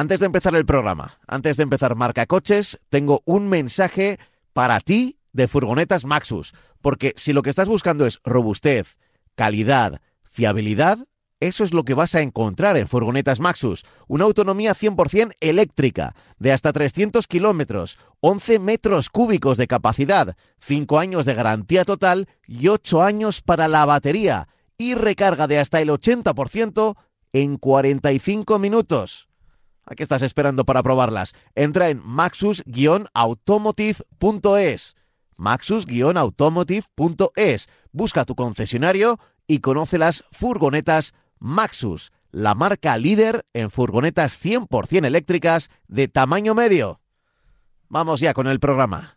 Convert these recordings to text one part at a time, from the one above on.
Antes de empezar el programa, antes de empezar Marca Coches, tengo un mensaje para ti de furgonetas Maxus, porque si lo que estás buscando es robustez, calidad, fiabilidad, eso es lo que vas a encontrar en furgonetas Maxus. Una autonomía 100% eléctrica, de hasta 300 kilómetros, 11 metros cúbicos de capacidad, 5 años de garantía total y 8 años para la batería. Y recarga de hasta el 80% en 45 minutos. ¿A qué estás esperando para probarlas? Entra en maxus-automotive.es. Maxus-automotive.es. Busca tu concesionario y conoce las furgonetas Maxus, la marca líder en furgonetas 100% eléctricas de tamaño medio. Vamos ya con el programa.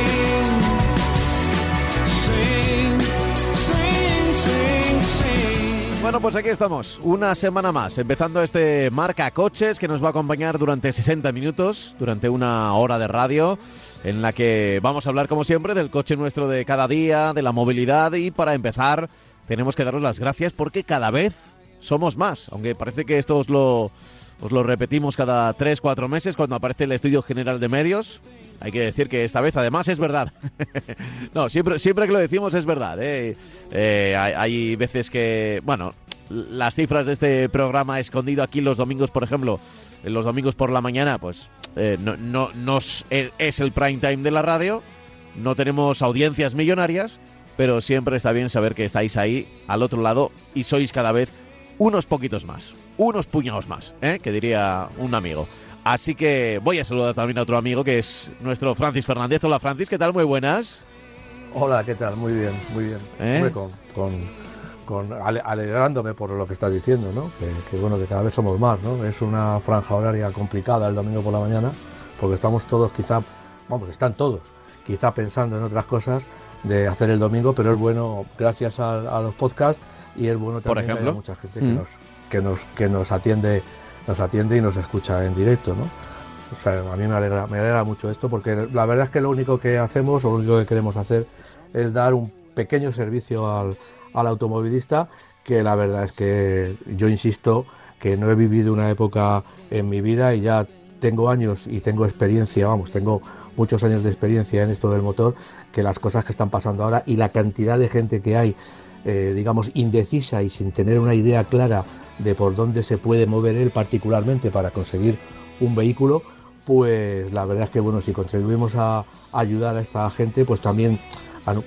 pues aquí estamos, una semana más, empezando este Marca Coches que nos va a acompañar durante 60 minutos, durante una hora de radio, en la que vamos a hablar, como siempre, del coche nuestro de cada día, de la movilidad y para empezar tenemos que daros las gracias porque cada vez somos más, aunque parece que esto os lo, os lo repetimos cada 3, 4 meses cuando aparece el Estudio General de Medios. Hay que decir que esta vez además es verdad. no, siempre, siempre que lo decimos es verdad. ¿eh? Eh, hay, veces que, bueno, las cifras de este programa escondido aquí los domingos, por ejemplo, en los domingos por la mañana, pues eh, no, no, no es, es el prime time de la radio, no tenemos audiencias millonarias, pero siempre está bien saber que estáis ahí al otro lado y sois cada vez unos poquitos más, unos puñados más, ¿eh? que diría un amigo. Así que voy a saludar también a otro amigo que es nuestro Francis Fernández. Hola Francis, ¿qué tal? Muy buenas. Hola, ¿qué tal? Muy bien, muy bien. ¿Eh? Hombre, con, con, con ale- alegrándome por lo que estás diciendo, ¿no? Que, que, bueno, que cada vez somos más, ¿no? Es una franja horaria complicada el domingo por la mañana, porque estamos todos quizá, vamos, están todos, quizá pensando en otras cosas de hacer el domingo, pero es bueno gracias a, a los podcasts y es bueno Por también que haya ejemplo. mucha gente Mm. que, nos, que, nos, que nos atiende nos atiende y nos escucha en directo, ¿no? O sea, a mí me alegra, me alegra mucho esto porque la verdad es que lo único que hacemos o lo único que queremos hacer es dar un pequeño servicio al, al automovilista que la verdad es que yo insisto que no he vivido una época en mi vida y ya tengo años y tengo experiencia, vamos, tengo muchos años de experiencia en esto del motor, que las cosas que están pasando ahora y la cantidad de gente que hay, eh, digamos, indecisa y sin tener una idea clara de por dónde se puede mover él particularmente para conseguir un vehículo, pues la verdad es que bueno, si contribuimos a ayudar a esta gente, pues también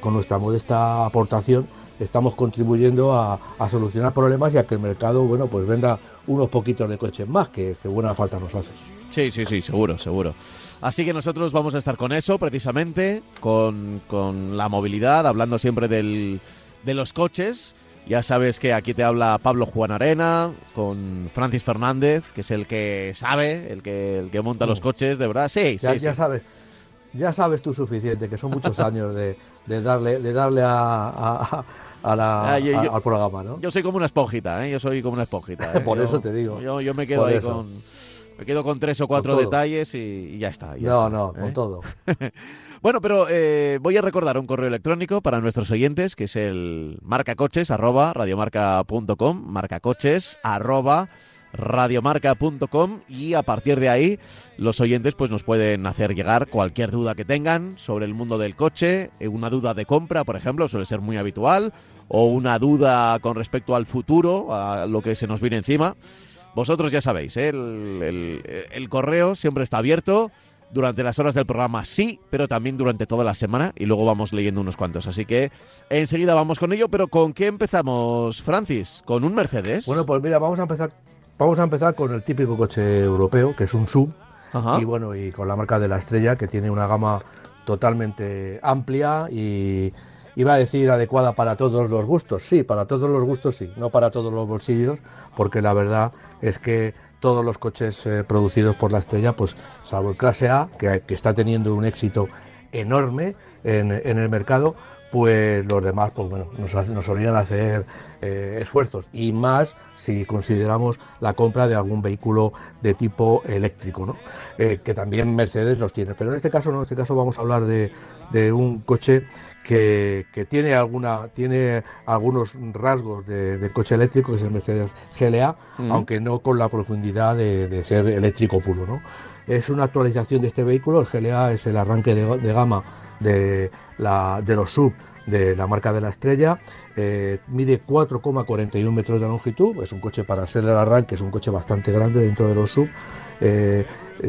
con nuestra modesta aportación estamos contribuyendo a, a solucionar problemas y a que el mercado, bueno, pues venda unos poquitos de coches más, que, que buena falta nos hace. Sí, sí, sí, seguro, seguro. Así que nosotros vamos a estar con eso, precisamente, con, con la movilidad, hablando siempre del, de los coches. Ya sabes que aquí te habla Pablo Juan Arena, con Francis Fernández, que es el que sabe, el que, el que monta los coches, de verdad. Sí, Ya, sí, ya sí. sabes, ya sabes tú suficiente, que son muchos años de, de darle, de darle a, a- a la- Ah, yo- a- yo- al programa, ¿no? Yo soy como una esponjita, ¿eh? Yo soy como una esponjita. ¿eh? Por Yo- eso te digo. Yo, yo me quedo ahí eso. con... Me quedo con tres o cuatro detalles y, y ya está. ya no, está, no, ¿eh? con todo. Bueno, pero eh, voy a recordar un correo electrónico para nuestros oyentes, que es el marcacoches arroba radiomarca.com, marcacoches arroba radiomarca.com y a partir de ahí los oyentes pues nos pueden hacer llegar cualquier duda que tengan sobre el mundo del coche, eh, una duda de compra, por ejemplo, suele ser muy habitual, o una duda con respecto al futuro, a lo que se nos viene encima. Vosotros ya sabéis, ¿eh? el, correo siempre está abierto durante las horas del programa sí, pero también durante toda la semana y luego vamos leyendo unos cuantos. Así que enseguida vamos con ello, pero ¿con qué empezamos, Francis? ¿Con un Mercedes? Bueno, pues mira, vamos a empezar, vamos a empezar con el típico coche europeo, que es un SUV, Ajá. y bueno, y con la marca de la estrella, que tiene una gama totalmente amplia y iba a decir adecuada para todos los gustos. Sí, para todos los gustos sí, no para todos los bolsillos, porque la verdad es que todos los coches eh, producidos por la estrella, pues salvo el clase A, que, está teniendo un éxito enorme en, el mercado, pues los demás pues bueno, nos, nos solían hacer eh, esfuerzos y más si consideramos la compra de algún vehículo de tipo eléctrico, ¿no? Eh, que también Mercedes los tiene. Pero en este caso no, en este caso vamos a hablar de un coche que, que tiene alguna tiene algunos rasgos de, de coche eléctrico, que es el Mercedes GLA, Mm. aunque no con la profundidad de, de ser eléctrico puro, ¿no? Es una actualización de este vehículo, el GLA es el arranque de, de gama de, la, de los sub de la marca de la estrella, eh, mide 4,41 metros de longitud, es un coche para ser el arranque, es un coche bastante grande dentro de los sub, eh,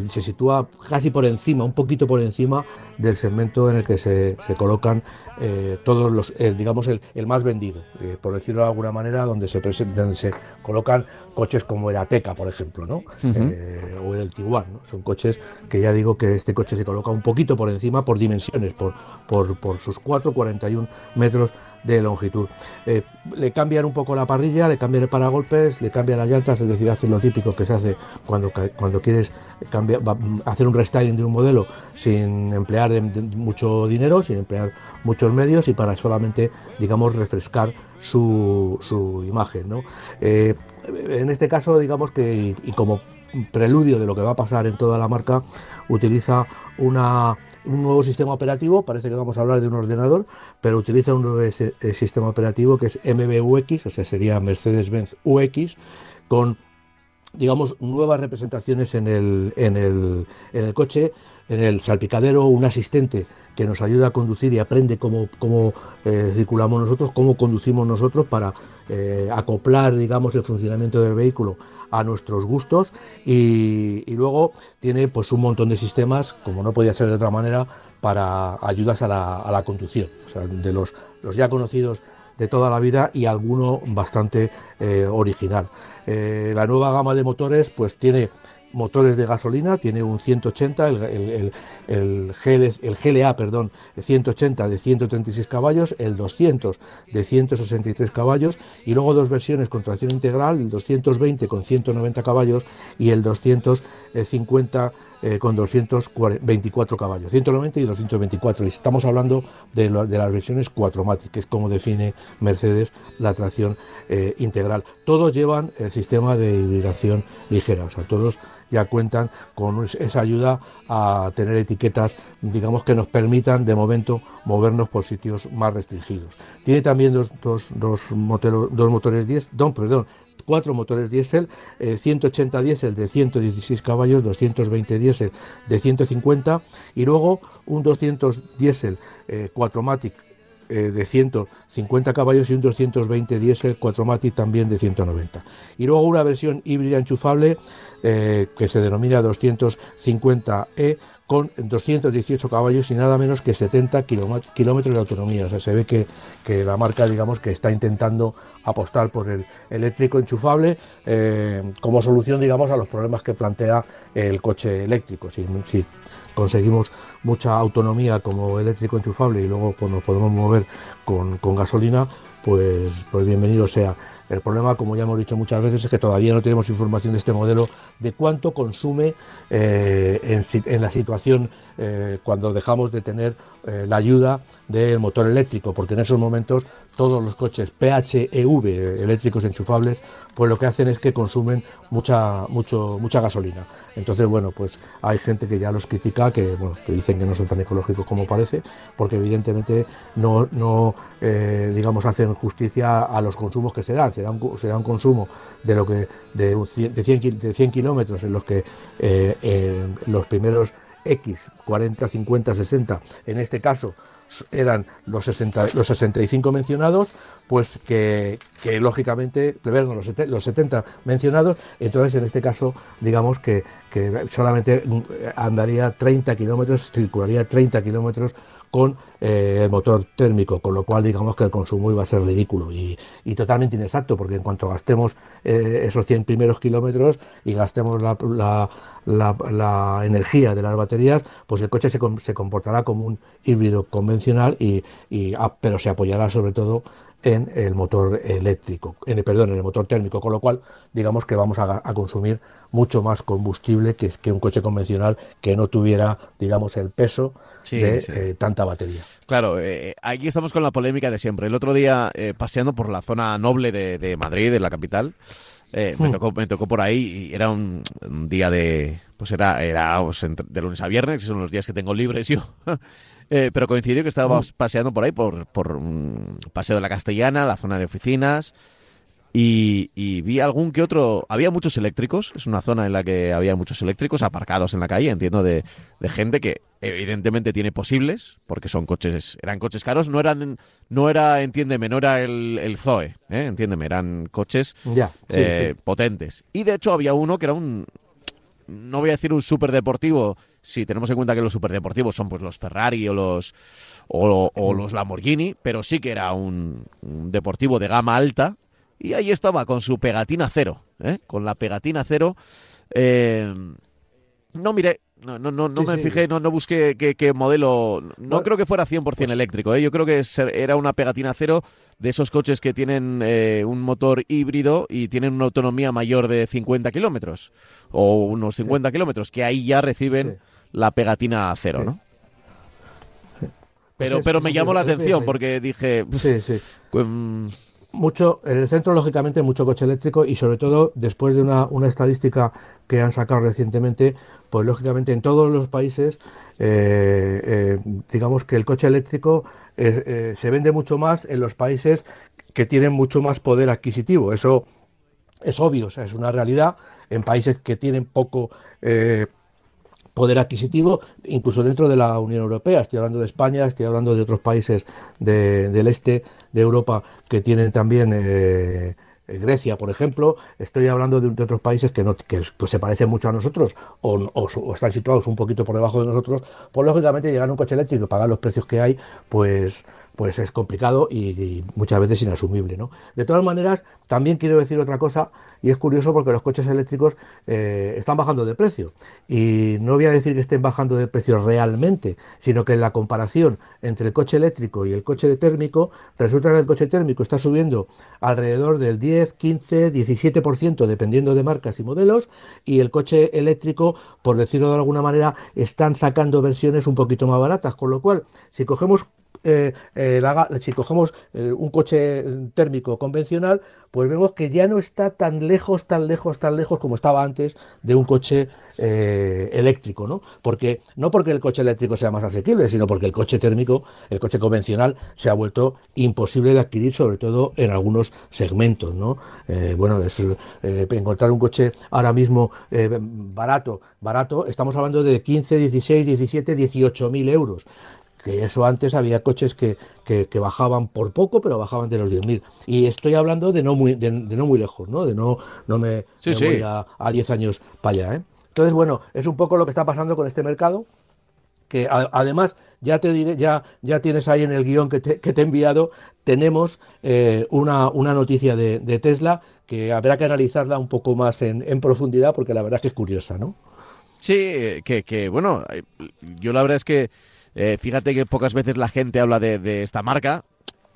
se sitúa casi por encima, un poquito por encima del segmento en el que se, se colocan eh, todos los, digamos, el, el más vendido, eh, por decirlo de alguna manera, donde se, donde se colocan coches como el Ateca, por ejemplo, ¿no? Eh, o el Tiguan, ¿no? Son coches que ya digo que este coche se coloca un poquito por encima por dimensiones, por, por, por sus 4,41 metros de longitud. Eh, le cambian un poco la parrilla, le cambian el paragolpes, le cambian las llantas, es decir, hacen lo típico que se hace cuando, cuando quieres cambiar, hacer un restyling de un modelo sin emplear mucho dinero, sin emplear muchos medios y para solamente, digamos, refrescar su, su imagen. ¿no? Eh, en este caso, digamos que, y como preludio de lo que va a pasar en toda la marca, utiliza una, un nuevo sistema operativo, parece que vamos a hablar de un ordenador, pero utiliza un nuevo eh, sistema operativo que es MBUX, o sea, sería Mercedes-Benz UX, con digamos, nuevas representaciones en el, en el, en el coche, en el salpicadero, un asistente que nos ayuda a conducir y aprende cómo, cómo eh, circulamos nosotros, cómo conducimos nosotros para eh, acoplar, digamos, el funcionamiento del vehículo a nuestros gustos y, luego tiene pues un montón de sistemas, como no podía ser de otra manera, para ayudas a la, a la conducción, de los, los ya conocidos de toda la vida y alguno bastante eh, original. Eh, la nueva gama de motores pues tiene motores de gasolina, tiene un 180, el, el, el, GL el GLA, perdón, el 180 de 136 caballos, el 200 de 163 caballos y luego dos versiones con tracción integral, el 220 con 190 caballos y el 250 eh, con 224 caballos, 190 y 224. Y estamos hablando de las versiones 4MATIC, que es como define Mercedes la tracción eh, integral. Todos llevan el sistema de hibridación ligera, o sea, todos ya cuentan con esa ayuda a tener etiquetas, digamos, que nos permitan de momento movernos por sitios más restringidos. Tiene también dos, dos, dos, motero, dos motores 10, don, perdón, cuatro motores diésel, eh, 180 diésel de 116 caballos, 220 diésel de 150 y luego un 200 diésel eh, 4MATIC eh, de 150 caballos y un 220 diésel 4MATIC también de 190. Y luego una versión híbrida enchufable eh, que se denomina 250E con 218 caballos y nada menos que 70 kilómetros de autonomía. O sea, se ve que, que, la marca, digamos, que está intentando apostar por el eléctrico enchufable eh, como solución, digamos, a los problemas que plantea el coche eléctrico. Si, conseguimos mucha autonomía como eléctrico enchufable y luego pues, nos podemos mover con, con gasolina, pues, pues bienvenido sea. El problema, como ya hemos dicho muchas veces, es que todavía no tenemos información de este modelo de cuánto consume eh, en, la situación eh, cuando dejamos de tener eh, la ayuda del motor eléctrico, porque en esos momentos todos los coches PHEV eléctricos enchufables, pues lo que hacen es que consumen mucha, mucho, mucha gasolina. Entonces, bueno, pues hay gente que ya los critica, que, bueno, que dicen que no son tan ecológicos como parece, porque evidentemente no, no eh, digamos, hacen justicia a los consumos que se dan. Se da un, se consumo de lo que de, de 100, de 100 kilómetros en los que eh, los primeros X, 40, 50, 60, en este caso eran los, 60, los 65 mencionados, pues que, lógicamente, perdón, los, los 70 mencionados, entonces en este caso, digamos que, que solamente andaría 30 kilómetros, circularía 30 kilómetros con eh, el motor térmico, con lo cual digamos que el consumo iba a ser ridículo y, totalmente inexacto, porque en cuanto gastemos eh, esos 100 primeros kilómetros y gastemos la, energía de las baterías, pues el coche se, se comportará como un híbrido convencional, y, ah, pero se apoyará sobre todo en el motor eléctrico, en perdón, en el motor térmico, con lo cual digamos que vamos a, consumir mucho más combustible que, que, un coche convencional que no tuviera, digamos, el peso de eh, tanta batería. Claro, eh, aquí estamos con la polémica de siempre. El otro día, eh, paseando por la zona noble de, Madrid, de la capital, me, hmm. tocó, me tocó por ahí y era un, día de, pues era, era pues, de lunes a viernes, que son los días que tengo libres yo. Eh, pero coincidió que estábamos mm. paseando por ahí, por, por Paseo de la Castellana, la zona de oficinas, y, vi algún que otro. Había muchos eléctricos, es una zona en la que había muchos eléctricos aparcados en la calle, entiendo, de, gente que evidentemente tiene posibles, porque son coches, eran coches caros, no eran, no era, entiéndeme, no era el, el Zoe, ¿eh? entiéndeme, eran coches eh, potentes. Y de hecho había uno que era un, no voy a decir un superdeportivo, si tenemos en cuenta que los superdeportivos son pues los Ferrari o los o, los Lamborghini, pero sí que era un, deportivo de gama alta y ahí estaba con su pegatina cero, ¿eh? con la pegatina cero. Eh, no miré, no, no, no, no me fijé, no, no busqué qué, modelo. No creo que fuera 100% pues eléctrico. ¿eh? Yo creo que era una pegatina cero de esos coches que tienen eh, un motor híbrido y tienen una autonomía mayor de 50 kilómetros o unos 50 kilómetros, que ahí ya reciben la pegatina cero, ¿no? Pero, pues pero me llamó la atención porque dije... Sí, sí. Mm, mucho, en el centro, lógicamente, mucho coche eléctrico y sobre todo después de una, una estadística que han sacado recientemente, pues lógicamente en todos los países, eh, eh, digamos que el coche eléctrico eh, se vende mucho más en los países que tienen mucho más poder adquisitivo. Eso es obvio, o sea, es una realidad. En países que tienen poco poder adquisitivo, incluso dentro de la Unión Europea. Estoy hablando de España, estoy hablando de otros países del este de Europa que tienen también eh, Grecia, por ejemplo. Estoy hablando de, otros países que, no, que pues, se parecen mucho a nosotros o, están situados un poquito por debajo de nosotros. Pues lógicamente llegar a un coche eléctrico y pagar los precios que hay, pues pues es complicado y, muchas veces inasumible. ¿no? De todas maneras, también quiero decir otra cosa, y es curioso porque los coches eléctricos eh, están bajando de precio. Y no voy a decir que estén bajando de precio realmente, sino que en la comparación entre el coche eléctrico y el coche térmico, resulta que el coche térmico está subiendo alrededor del 10, 15, 17%, dependiendo de marcas y modelos, y el coche eléctrico, por decirlo de alguna manera, están sacando versiones un poquito más baratas, con lo cual, si cogemos eh, eh, si cogemos eh, un coche térmico convencional, pues vemos que ya no está tan lejos, tan lejos, tan lejos como estaba antes de un coche eléctrico, ¿no? Porque no porque el coche eléctrico sea más asequible, sino porque el coche térmico, el coche convencional, se ha vuelto imposible de adquirir, sobre todo en algunos segmentos, ¿no? bueno, encontrar un coche ahora mismo barato, barato, estamos hablando de 15, 16, 17, 18 mil euros que eso antes había coches que, que, bajaban por poco, pero bajaban de los 10.000. Y estoy hablando de no muy, de, no muy lejos, ¿no? De no, no me, voy a, 10 años para allá, ¿eh? Entonces, bueno, es un poco lo que está pasando con este mercado, que además ya te diré, ya, ya tienes ahí en el guion que te, que te he enviado, tenemos eh, una, una, noticia de, de, Tesla que habrá que analizarla un poco más en, en, profundidad porque la verdad es que es curiosa, ¿no? Sí, que, que bueno, eh, yo la verdad es que eh, fíjate que pocas veces la gente habla de, esta marca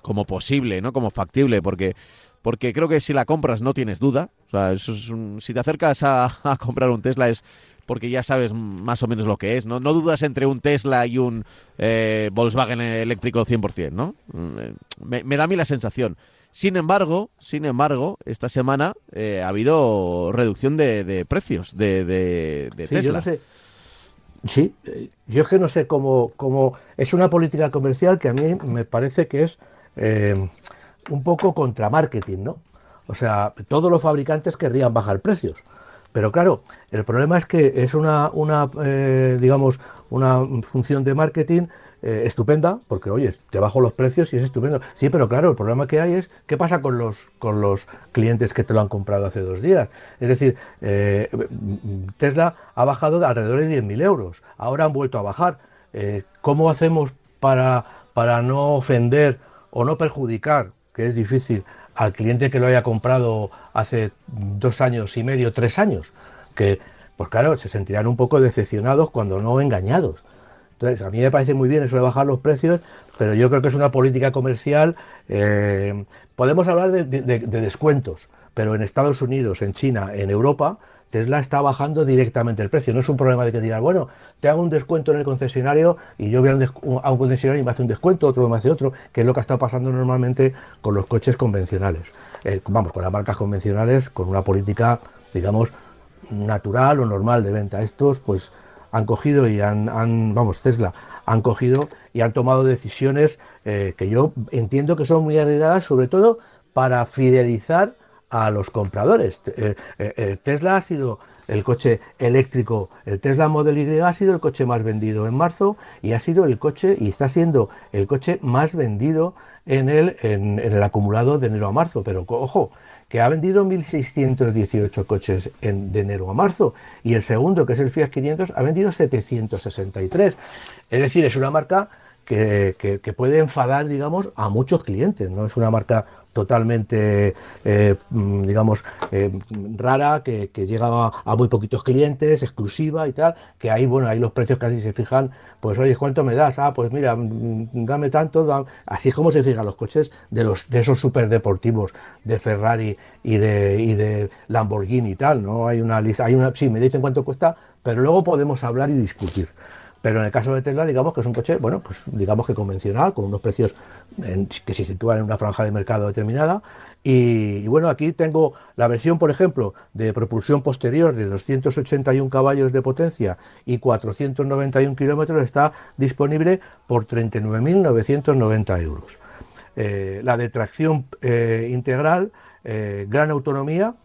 como posible, ¿no? Como factible, porque porque creo que si la compras no tienes duda. O sea, si te acercas a, comprar un Tesla es porque ya sabes más o menos lo que es, ¿no? No dudas entre un Tesla y un eh, Volkswagen eléctrico 100%, ¿no? Mm, me, da a mí la sensación. Sin embargo, sin embargo, esta semana eh, ha habido reducción de, precios de, de, Tesla. Sí, eh, yo es que no sé cómo, cómo, es una política comercial que a mí me parece que es eh, un poco contra marketing, ¿no? O sea, todos los fabricantes querrían bajar precios, Pero claro, el problema es que es una, una eh, digamos, una función de marketing eh, estupenda, porque oye, te bajo los precios y es estupendo. Sí, pero claro, el problema que hay es qué pasa con los, con los clientes que te lo han comprado hace dos días. Es decir, eh, Tesla ha bajado de alrededor de 10.000 euros, ahora han vuelto a bajar. Eh, ¿Cómo hacemos para, para no ofender o no perjudicar, que es difícil, al cliente que lo haya comprado hace dos años y medio, tres años? Que, pues claro, se sentirán un poco decepcionados cuando no engañados. Entonces, a mí me parece muy bien eso de bajar los precios, pero yo creo que es una política comercial. Eh, podemos hablar de, descuentos, pero en Estados Unidos, en China, en Europa, Tesla está bajando directamente el precio. No es un problema de que digas, bueno, te hago un descuento en el concesionario y yo voy a un, concesionario y me hace un descuento, otro me hace otro, que es lo que ha estado pasando normalmente con los coches convencionales. Eh, vamos, con las marcas convencionales, con una política, digamos, natural o normal de venta. Estos, pues, han cogido y han, vamos, Tesla, han cogido y han tomado decisiones eh, que yo entiendo que son muy arriesgadas, sobre todo para fidelizar a los compradores. Eh, eh, Tesla ha sido el coche eléctrico, el Tesla Model Y ha sido el coche más vendido en marzo y ha sido el coche y está siendo el coche más vendido en el, en el acumulado de enero a marzo. Pero ojo, que ha vendido 1.618 coches en, de enero a marzo y el segundo, que es el Fiat 500, ha vendido 763. Es decir, es una marca que, que, puede enfadar, digamos, a muchos clientes. No es una marca totalmente, eh, mm, digamos, eh, rara, que, llega a, muy poquitos clientes, exclusiva y tal, que ahí, bueno, ahí los precios casi se fijan, pues oye, ¿cuánto me das? Ah, pues mira, mm, dame tanto, así es como se fijan los coches de los de esos superdeportivos de Ferrari y de, y de Lamborghini y tal, ¿no? Hay una lista, hay una, sí, me dicen cuánto cuesta, pero luego podemos hablar y discutir. Pero en el caso de Tesla, digamos que es un coche, bueno, pues digamos que convencional, con unos precios que se sitúan en una franja de mercado determinada. Y, bueno, aquí tengo la versión, por ejemplo, de propulsión posterior de 281 caballos de potencia y 491 kilómetros, está disponible por 39.990 euros. Eh, la de tracción eh, integral, eh, gran autonomía,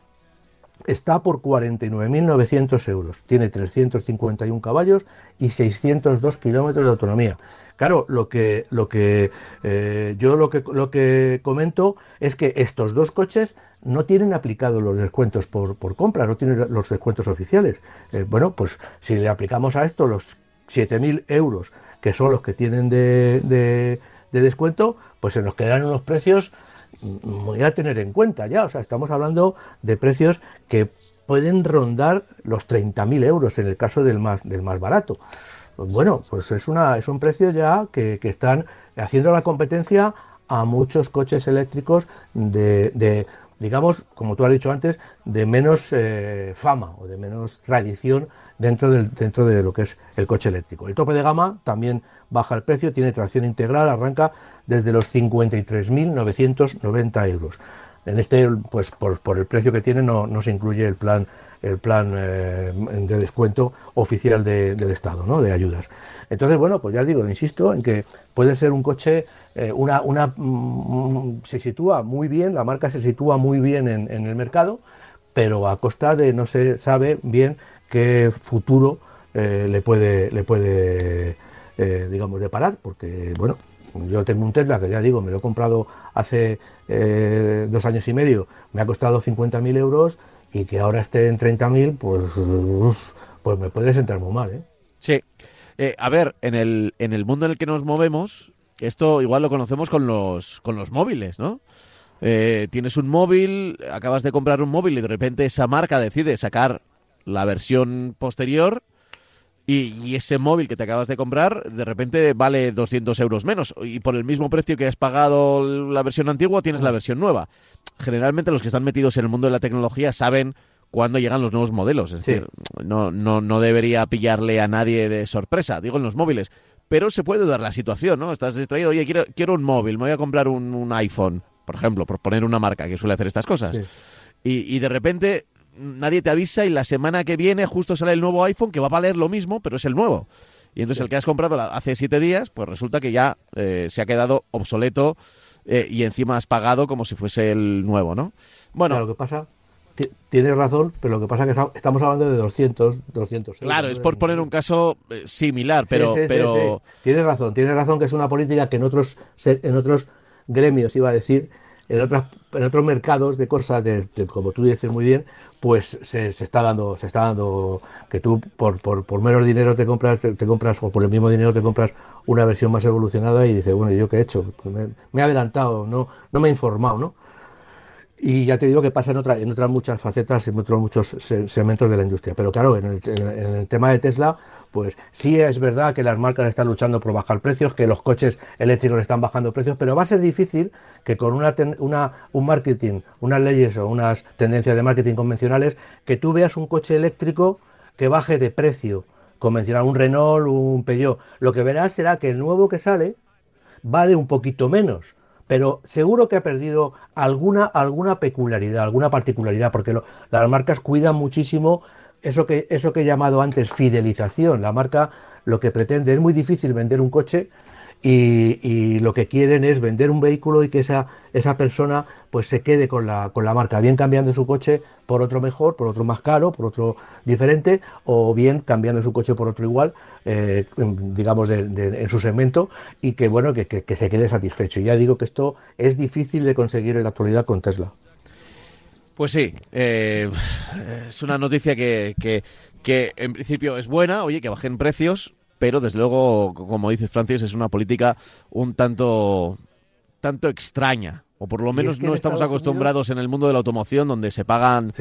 está por 49.900 euros. Tiene 351 caballos y 602 kilómetros de autonomía. Claro, lo que, lo que eh, yo lo que, lo que comento es que estos dos coches no tienen aplicados los descuentos por, compra, no tienen los descuentos oficiales. Eh, bueno, pues si le aplicamos a esto los 7.000 euros, que son los que tienen de, de, de descuento, pues se nos quedarán unos precios muy a tener en cuenta ya. O sea, estamos hablando de precios que pueden rondar los 30.000 euros en el caso del más, del más barato. Bueno, pues es, una, es un precio ya que, están haciendo la competencia a muchos coches eléctricos de, digamos, como tú has dicho antes, de menos eh, fama o de menos tradición dentro, del, dentro de lo que es el coche eléctrico. El tope de gama también baja el precio, tiene tracción integral, arranca desde los 53.990 euros. En este, pues por, el precio que tiene no, no, se incluye el plan, el plan eh, de descuento oficial del Estado, ¿no? de ayudas. Entonces, bueno, pues ya digo, insisto en que puede ser un coche, eh, una, una mm, se sitúa muy bien, la marca se sitúa muy bien en, en el mercado, pero a costa de no se sabe bien qué futuro eh, le puede, le puede digamos, deparar, porque, bueno, yo tengo un Tesla que ya digo, me lo he comprado hace dos años y medio, me ha costado 50.000 euros y que ahora esté en 30.000, pues, pues me puede sentar muy mal. ¿eh? Sí. a ver, en el, en el mundo en el que nos movemos, esto igual lo conocemos con los, con los móviles, ¿no? tienes un móvil, acabas de comprar un móvil y de repente esa marca decide sacar la versión posterior y, ese móvil que te acabas de comprar de repente vale 200 euros menos y por el mismo precio que has pagado la versión antigua tienes la versión nueva. Generalmente los que están metidos en el mundo de la tecnología saben cuándo llegan los nuevos modelos. Es decir, no, no, no debería pillarle a nadie de sorpresa, digo en los móviles. Pero se puede dar la situación, ¿no? Estás distraído, oye, quiero, quiero un móvil, me voy a comprar un, iPhone, por ejemplo, por poner una marca que suele hacer estas cosas. Y, y de repente nadie te avisa y la semana que viene justo sale el nuevo iPhone que va a valer lo mismo, pero es el nuevo. Y entonces el que has comprado hace siete días, pues resulta que ya eh, se ha quedado obsoleto eh, y encima has pagado como si fuese el nuevo, ¿no? Bueno, lo que pasa tienes razón, pero lo que pasa es que estamos hablando de 200, 200 Claro, es por poner un caso eh, similar, pero... pero... tienes razón, tienes razón que es una política que en otros, en otros gremios, iba a decir, en, otras, en otros mercados de cosas, de, como tú dices muy bien, pues se, está dando, se está dando que tú por, por, por menos dinero te compras, te, compras, o por el mismo dinero te compras una versión más evolucionada y dices, bueno, ¿yo qué he hecho? Pues me, me, he adelantado, no, no me he informado, ¿no? Y ya te digo que pasa en, otra, en otras muchas facetas, en otros muchos segmentos de la industria. Pero claro, en el, tema de Tesla, pues sí es verdad que las marcas están luchando por bajar precios, que los coches eléctricos están bajando precios, pero va a ser difícil que con una, un marketing, unas leyes o unas tendencias de marketing convencionales, que tú veas un coche eléctrico que baje de precio convencional, un Renault, un Peugeot. Lo que verás será que el nuevo que sale vale un poquito menos pero seguro que ha perdido alguna, alguna peculiaridad, alguna particularidad, porque las marcas cuidan muchísimo eso que, eso que he llamado antes fidelización. La marca lo que pretende es muy difícil vender un coche y, lo que quieren es vender un vehículo y que esa, esa persona pues se quede con la, con la marca, bien cambiando su coche por otro mejor, por otro más caro, por otro diferente, o bien cambiando su coche por otro igual, eh, digamos, en su segmento, y que bueno, que, que, se quede satisfecho. Y ya digo que esto es difícil de conseguir en la actualidad con Tesla. Pues sí, eh, es una noticia que, que, que en principio es buena, oye, que bajen precios, pero desde luego, como dices Francis, es una política un tanto, tanto extraña, o por lo menos no estamos acostumbrados en el mundo de la automoción donde se pagan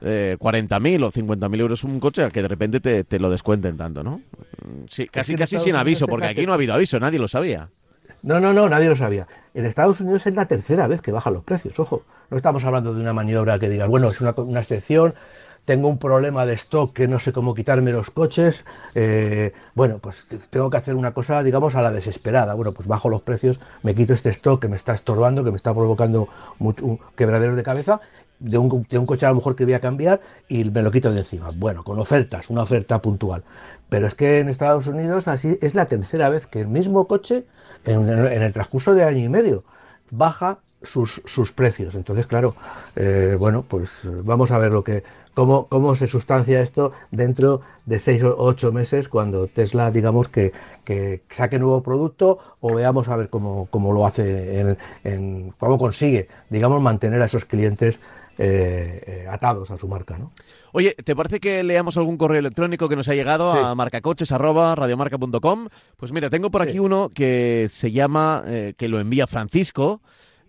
eh, 40.000 o 50.000 euros un coche al que de repente te, lo descuenten tanto, ¿no? Sí, casi, casi sin aviso, porque aquí no ha habido aviso, nadie lo sabía. No, no, no, nadie lo sabía. En Estados Unidos es la tercera vez que bajan los precios, ojo. No estamos hablando de una maniobra que diga, bueno, es una, una excepción, tengo un problema de stock que no sé cómo quitarme los coches, eh, bueno, pues tengo que hacer una cosa, digamos, a la desesperada. Bueno, pues bajo los precios, me quito este stock que me está estorbando, que me está provocando mucho, quebraderos de cabeza, de un, de un, coche a lo mejor que voy a cambiar y me lo quito de encima. Bueno, con ofertas, una oferta puntual. Pero es que en Estados Unidos así es la tercera vez que el mismo coche, en, el transcurso de año y medio, baja sus, sus precios. Entonces, claro, eh, bueno, pues vamos a ver lo que, cómo, cómo se sustancia esto dentro de seis o ocho meses cuando Tesla, digamos, que, que saque nuevo producto o veamos a ver cómo, cómo lo hace, en, cómo consigue, digamos, mantener a esos clientes eh, eh, atados a su marca. ¿no? Oye, ¿te parece que leamos algún correo electrónico que nos ha llegado a marcacoches.radiomarca.com? Pues mira, tengo por aquí uno que se llama, que lo envía Francisco,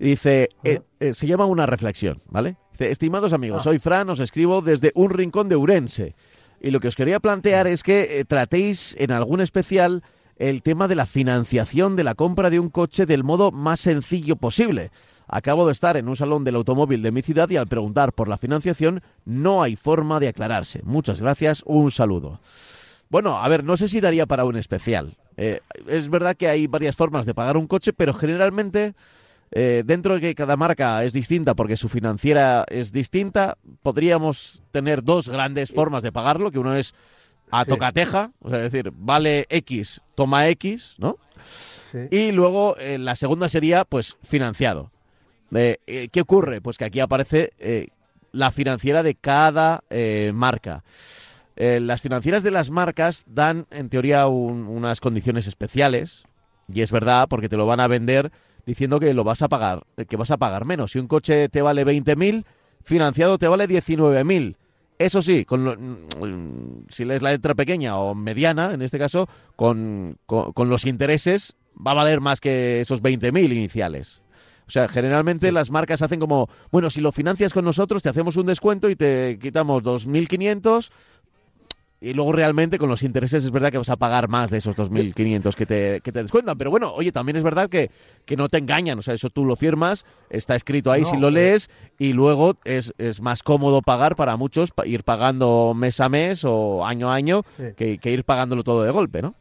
dice, eh, eh, se llama una reflexión, ¿vale? Dice, estimados amigos, ah. soy Fran, os escribo desde un rincón de Urense. Y lo que os quería plantear es que eh, tratéis en algún especial el tema de la financiación de la compra de un coche del modo más sencillo posible. Acabo de estar en un salón del automóvil de mi ciudad y al preguntar por la financiación no hay forma de aclararse. Muchas gracias, un saludo. Bueno, a ver, no sé si daría para un especial. es verdad que hay varias formas de pagar un coche, pero generalmente eh, dentro de que cada marca es distinta porque su financiera es distinta, podríamos tener dos grandes formas de pagarlo, que uno es a tocateja, o sea, es decir, vale X, toma X, ¿no? Y luego eh, la segunda sería, pues, financiado. Eh, ¿Qué ocurre? Pues que aquí aparece la financiera de cada marca. las financieras de las marcas dan, en teoría, unas condiciones especiales, y es verdad, porque te lo van a vender diciendo que lo vas a pagar, que vas a pagar menos. Si un coche te vale 20.000, financiado te vale 19.000. Eso sí, con mm, si es la letra pequeña o mediana, en este caso, con, con, los intereses va a valer más que esos 20.000 iniciales. O sea, generalmente las marcas hacen como, bueno, si lo financias con nosotros, te hacemos un descuento y te quitamos 2.500 y luego realmente con los intereses es verdad que vas a pagar más de esos 2.500 que te, que te descuentan. Pero bueno, oye, también es verdad que, que no te engañan. O sea, eso tú lo firmas, está escrito ahí si lo lees y luego es, es, más cómodo pagar para muchos, ir pagando mes a mes o año a año que, que ir pagándolo todo de golpe, ¿no?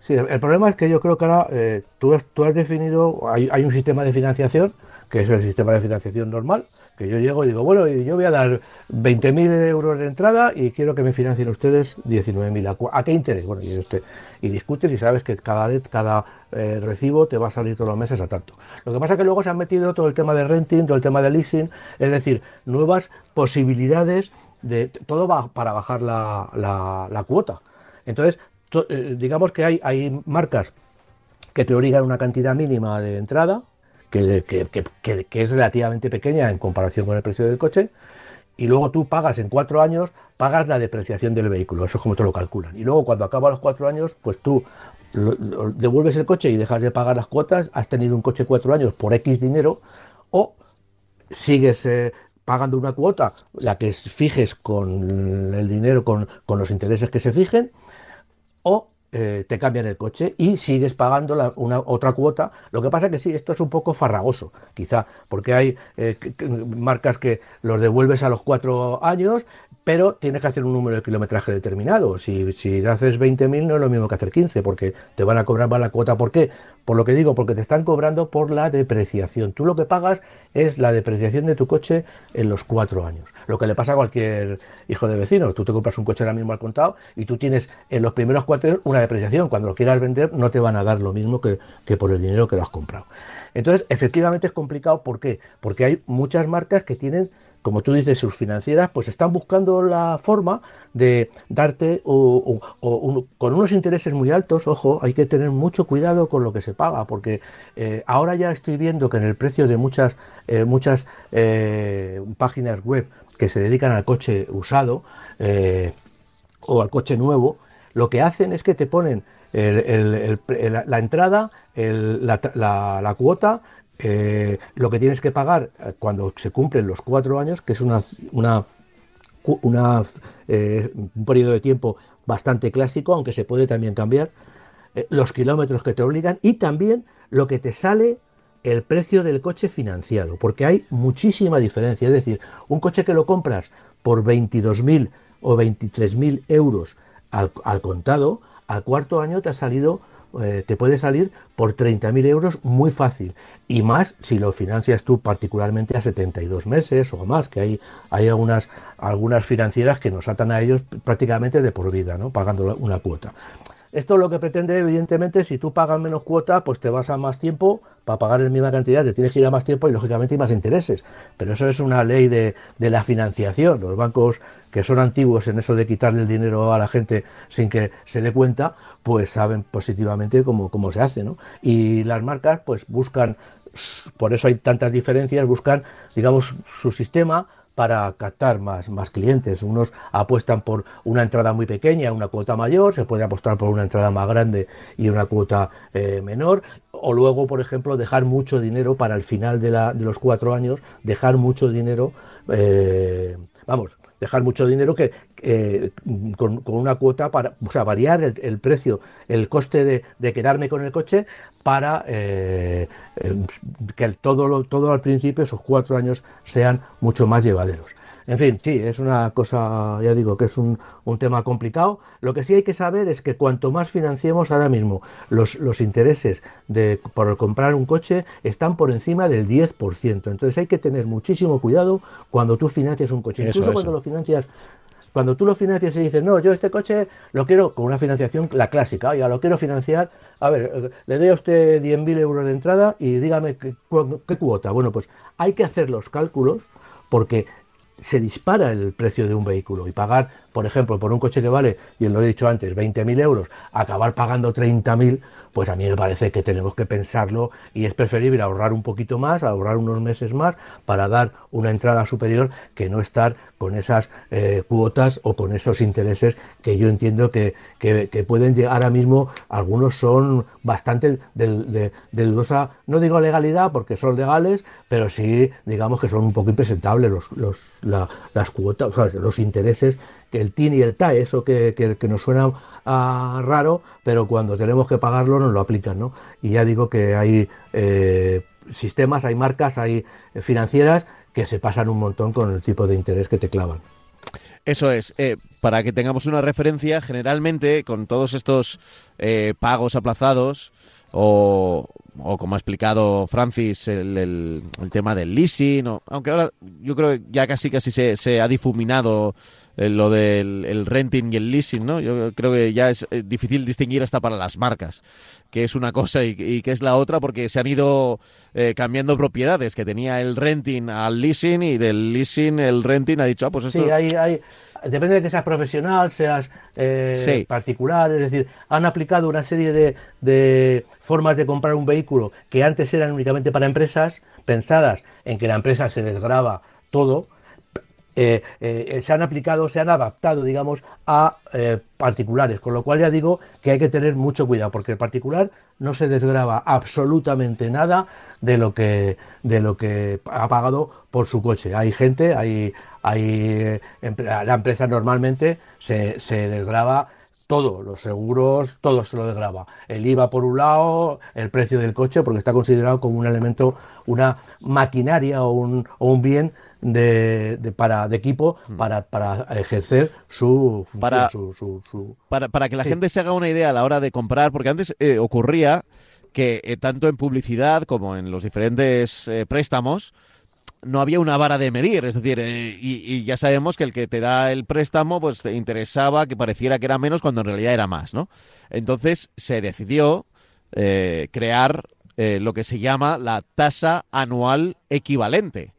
Sí, el problema es que yo creo que ahora eh, tú, has, tú has definido, hay, hay un sistema de financiación, que es el sistema de financiación normal, que yo llego y digo, bueno, yo voy a dar 20.000 euros de entrada y quiero que me financien ustedes 19.000. ¿A qué interés? Bueno, y, usted, y discutes y sabes que cada, cada eh, recibo te va a salir todos los meses a tanto. Lo que pasa es que luego se han metido todo el tema de renting, todo el tema de leasing, es decir, nuevas posibilidades de todo para bajar la, cuota. Entonces, to- eh, digamos que hay, hay marcas que te obligan una cantidad mínima de entrada, que, que- que- que- es relativamente pequeña en comparación con el precio del coche, y luego tú pagas en cuatro años, pagas la depreciación del vehículo, eso es como te lo calculan. Y luego cuando acaban los cuatro años, pues tú devuelves el coche y dejas de pagar las cuotas, has tenido un coche cuatro años por X dinero, o sigues eh, pagando una cuota, la que fijes con el dinero, con, con los intereses que se fijen, eh, te cambian el coche y sigues pagando la- una otra cuota. Lo que pasa que sí, esto es un poco farragoso, quizá, porque hay eh, marcas que los devuelves a los cuatro años, pero tienes que hacer un número de kilometraje determinado. Si, si haces 20.000 no es lo mismo que hacer 15, porque te van a cobrar más la cuota. ¿Por qué? Por lo que digo, porque te están cobrando por la depreciación. Tú lo que pagas es la depreciación de tu coche en los cuatro años. Lo que le pasa a cualquier hijo de vecino. Tú te compras un coche ahora mismo al contado y tú tienes en los primeros cuatro años una depreciación. Cuando lo quieras vender no te van a dar lo mismo que, que por el dinero que lo has comprado. Entonces, efectivamente es complicado. ¿Por qué? Porque hay muchas marcas que tienen, como tú dices, sus financieras, pues están buscando la forma de darte o, con unos intereses muy altos. Ojo, hay que tener mucho cuidado con lo que se paga, porque eh, ahora ya estoy viendo que en el precio de muchas, eh, muchas eh, páginas web que se dedican al coche usado o al coche nuevo, lo que hacen es que te ponen la entrada, la cuota, eh, lo que tienes que pagar eh, cuando se cumplen los cuatro años, que es una, una, una, eh, un periodo de tiempo bastante clásico, aunque se puede también cambiar, los kilómetros que te obligan y también lo que te sale el precio del coche financiado, porque hay muchísima diferencia. Es decir, un coche que lo compras por 22.000 o 23.000 euros al contado, al cuarto año te ha salido, eh, te puede salir por 30.000 euros muy fácil. Y más si lo financias tú particularmente a 72 meses o más, que hay, hay algunas, algunas financieras que nos atan a ellos prácticamente de por vida, ¿no? pagando una cuota. Esto lo que pretende, evidentemente, si tú pagas menos cuota, pues te vas a más tiempo para pagar la misma cantidad, te tienes que ir a más tiempo y lógicamente hay más intereses. Pero eso es una ley de, de la financiación. Los bancos que son antiguos en eso de quitarle el dinero a la gente sin que se dé cuenta, pues saben positivamente cómo, cómo se hace, ¿no? Y las marcas, pues buscan, por eso hay tantas diferencias, buscan, digamos, su sistema para captar más, más clientes. Unos apuestan por una entrada muy pequeña, una cuota mayor, se puede apostar por una entrada más grande y una cuota eh, menor, o luego, por ejemplo, dejar mucho dinero para el final de, la- de los cuatro años, dejar mucho dinero, eh, vamos, dejar mucho dinero que eh, con, una cuota para, o sea, variar el, precio, el coste de, quedarme con el coche para eh, eh, que todo, lo, todo al principio, esos cuatro años, sean mucho más llevaderos. En fin, sí, es una cosa, ya digo, que es un, un tema complicado. Lo que sí hay que saber es que cuanto más financiemos ahora mismo, los, los intereses de, por comprar un coche están por encima del 10%. Entonces hay que tener muchísimo cuidado cuando tú financias un coche. Eso, Incluso eso. cuando lo financias cuando tú lo financias y dices, no, yo este coche lo quiero con una financiación, la clásica, oiga, lo quiero financiar, a ver, le doy a usted 10.000 euros de entrada y dígame qué cuota. Bueno, pues hay que hacer los cálculos porque se dispara el precio de un vehículo y pagar, por ejemplo, por un coche que vale, y lo he dicho antes, 20.000 euros, acabar pagando 30.000, pues a mí me parece que tenemos que pensarlo y es preferible ahorrar un poquito más, ahorrar unos meses más para dar una entrada superior que no estar con esas eh, cuotas o con esos intereses que yo entiendo que, que- pueden llegar. Ahora mismo, algunos son bastante de, dudosa, no digo legalidad porque son legales, pero sí digamos que son un poco impresentables los, los- la- las cuotas, o sea, los intereses, que el TIN y el TAE, eso que- que nos suena ah, raro, pero cuando tenemos que pagarlo nos lo aplican, ¿no? Y ya digo que hay eh, sistemas, hay marcas, hay financieras que se pasan un montón con el tipo de interés que te clavan. Eso es, eh, para que tengamos una referencia, generalmente con todos estos eh, pagos aplazados o, o como ha explicado Francis, el, tema del leasing, o- aunque ahora yo creo que ya casi casi se, ha difuminado lo del el renting y el leasing, ¿no? Yo creo que ya es eh, difícil distinguir hasta para las marcas, que es una cosa y, y que es la otra, porque se han ido eh, cambiando propiedades, que tenía el renting al leasing y del leasing el renting ha dicho, ah, pues esto... Sí, hay, hay, depende de que seas profesional, seas eh, Sí. particular, es decir, han aplicado una serie de, de formas de comprar un vehículo que antes eran únicamente para empresas, pensadas en que la empresa se desgraba todo, eh, eh, se han aplicado, se han adaptado, digamos, a eh, particulares, con lo cual ya digo que hay que tener mucho cuidado, porque el particular no se desgraba absolutamente nada de lo que de lo que ha pagado por su coche. Hay gente, hay, hay la empresa normalmente se, se desgraba todo, los seguros, todo se lo desgraba. El IVA por un lado, el precio del coche, porque está considerado como un elemento, una maquinaria o un, o un bien de, de- para, de equipo para, para ejercer su función, Para- su, su- su- para, para que la Sí. gente se haga una idea a la hora de comprar, porque antes eh, ocurría que eh, tanto en publicidad como en los diferentes eh, préstamos no había una vara de medir, es decir, eh, y, y ya sabemos que el que te da el préstamo pues te interesaba que pareciera que era menos cuando en realidad era más, ¿no? Entonces se decidió eh, crear eh, lo que se llama la tasa anual equivalente,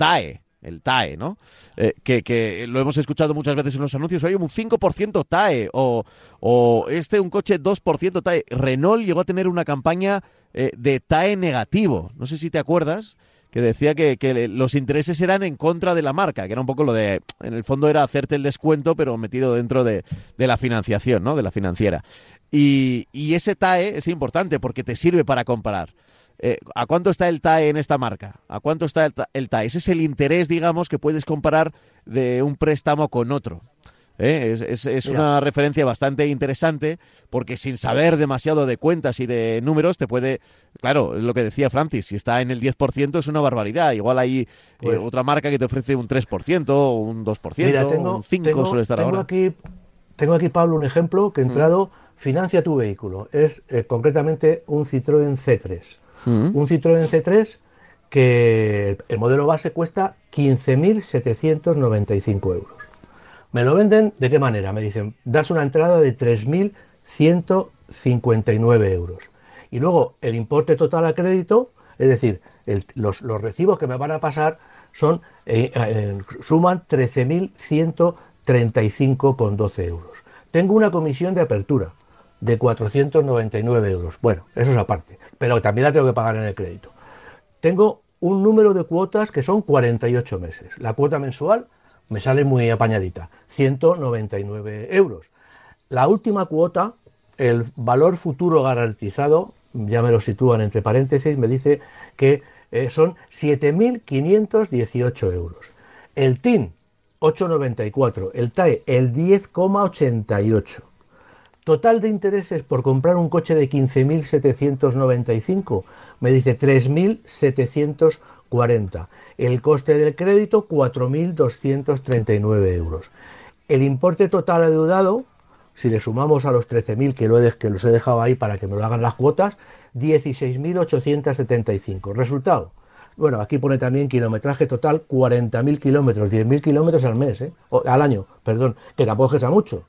TAE, el TAE, ¿no? Eh, que, que lo hemos escuchado muchas veces en los anuncios, oye, un 5% TAE o, o este un coche 2% TAE. Renault llegó a tener una campaña eh, de TAE negativo, no sé si te acuerdas, que decía que, que los intereses eran en contra de la marca, que era un poco lo de, en el fondo era hacerte el descuento, pero metido dentro de, de la financiación, ¿no? De la financiera. Y, y ese TAE es importante porque te sirve para comparar. Eh, ¿A cuánto está el TAE en esta marca? ¿A cuánto está el, ta- el TAE? Ese es el interés, digamos, que puedes comparar de un préstamo con otro. ¿Eh? Es, es- es Mira. una referencia bastante interesante porque sin saber demasiado de cuentas y de números te puede, claro, es lo que decía Francis, si está en el 10% es una barbaridad. Igual hay eh, Pues- otra marca que te ofrece un 3%, un 2%, Mira, tengo, un 5% tengo- suele estar tengo ahora. Aquí, tengo aquí, Pablo, un ejemplo que he entrado, financia tu vehículo. Es eh, concretamente un Citroën C3. Mm. Un Citroën C3 que el modelo base cuesta 15.795 euros. Me lo venden de qué manera? Me dicen, das una entrada de 3.159 euros. Y luego el importe total a crédito, es decir, el- los, los recibos que me van a pasar son eh, eh, suman 13.135,12 euros. Tengo una comisión de apertura de 499 euros. Bueno, eso es aparte, pero también la tengo que pagar en el crédito. Tengo un número de cuotas que son 48 meses. La cuota mensual me sale muy apañadita, 199 euros. La última cuota, el valor futuro garantizado, ya me lo sitúan entre paréntesis, me dice que eh, son 7.518 euros. El TIN, 8,94. El TAE, el 10,88. Total de intereses por comprar un coche de 15.795, me dice 3.740. El coste del crédito, 4.239 euros. El importe total adeudado, si le sumamos a los 13.000 que, lo que los he dejado ahí para que me lo hagan las cuotas, 16.875. Resultado, bueno, aquí pone también kilometraje total, 40.000 kilómetros, 10.000 kilómetros al mes, ¿eh? O- al año, perdón, que tampoco es a mucho.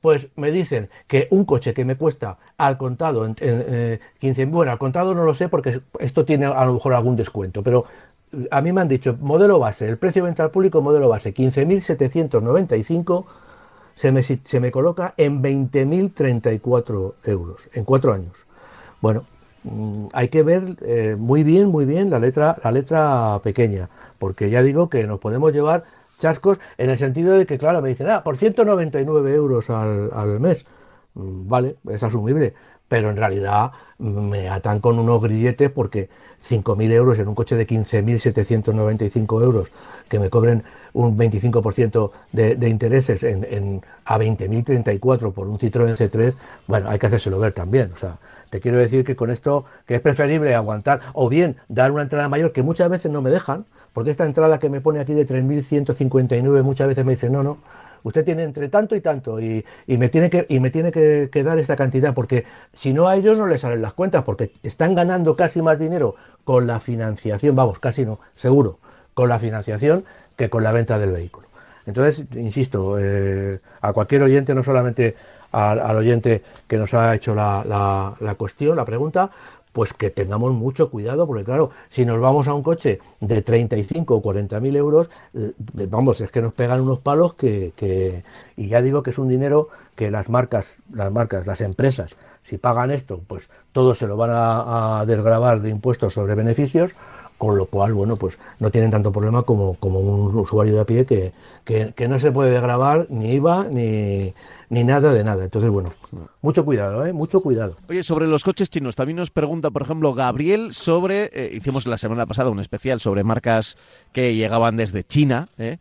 Pues me dicen que un coche que me cuesta al contado en, eh, 15, bueno, al contado no lo sé porque esto tiene a lo mejor algún descuento, pero a mí me han dicho modelo base, el precio de venta al público modelo base 15.795 se me, se me coloca en 20.034 euros en cuatro años. Bueno, mm, hay que ver eh, muy bien, muy bien la letra, la letra pequeña, porque ya digo que nos podemos llevar chascos en el sentido de que, claro, me dicen, ah, por 199 euros al, al mes. Mm, Vale, es asumible, pero en realidad me atan con unos grilletes porque 5.000 euros en un coche de 15.795 euros, que me cobren un 25% de, de intereses en, en- a 20.034 por un Citroën C3, bueno, hay que hacérselo ver también. O sea, te quiero decir que con esto, que es preferible aguantar o bien dar una entrada mayor, que muchas veces no me dejan, porque esta entrada que me pone aquí de 3.159 muchas veces me dice, no, no, usted tiene entre tanto y tanto y, me tiene, que, y me tiene que, dar esta cantidad, porque si no a ellos no les salen las cuentas, porque están ganando casi más dinero con la financiación, vamos, casi no, seguro, con la financiación que con la venta del vehículo. Entonces, insisto, eh, a cualquier oyente, no solamente al, oyente que nos ha hecho la, la cuestión, la pregunta, pues que tengamos mucho cuidado, porque claro, si nos vamos a un coche de 35 o 40 mil euros, eh, vamos, es que nos pegan unos palos que, y ya digo que es un dinero que las marcas, las marcas, las empresas, si pagan esto, pues todo se lo van a, desgravar de impuestos sobre beneficios, con lo cual, bueno, pues no tienen tanto problema como, como un usuario de a pie que, que, no se puede desgravar ni IVA ni, ni nada de nada. Entonces, bueno, mucho cuidado, ¿eh? Mucho cuidado. Oye, sobre los coches chinos, también nos pregunta, por ejemplo, Gabriel sobre, eh, hicimos la semana pasada un especial sobre marcas que llegaban desde China, ¿eh?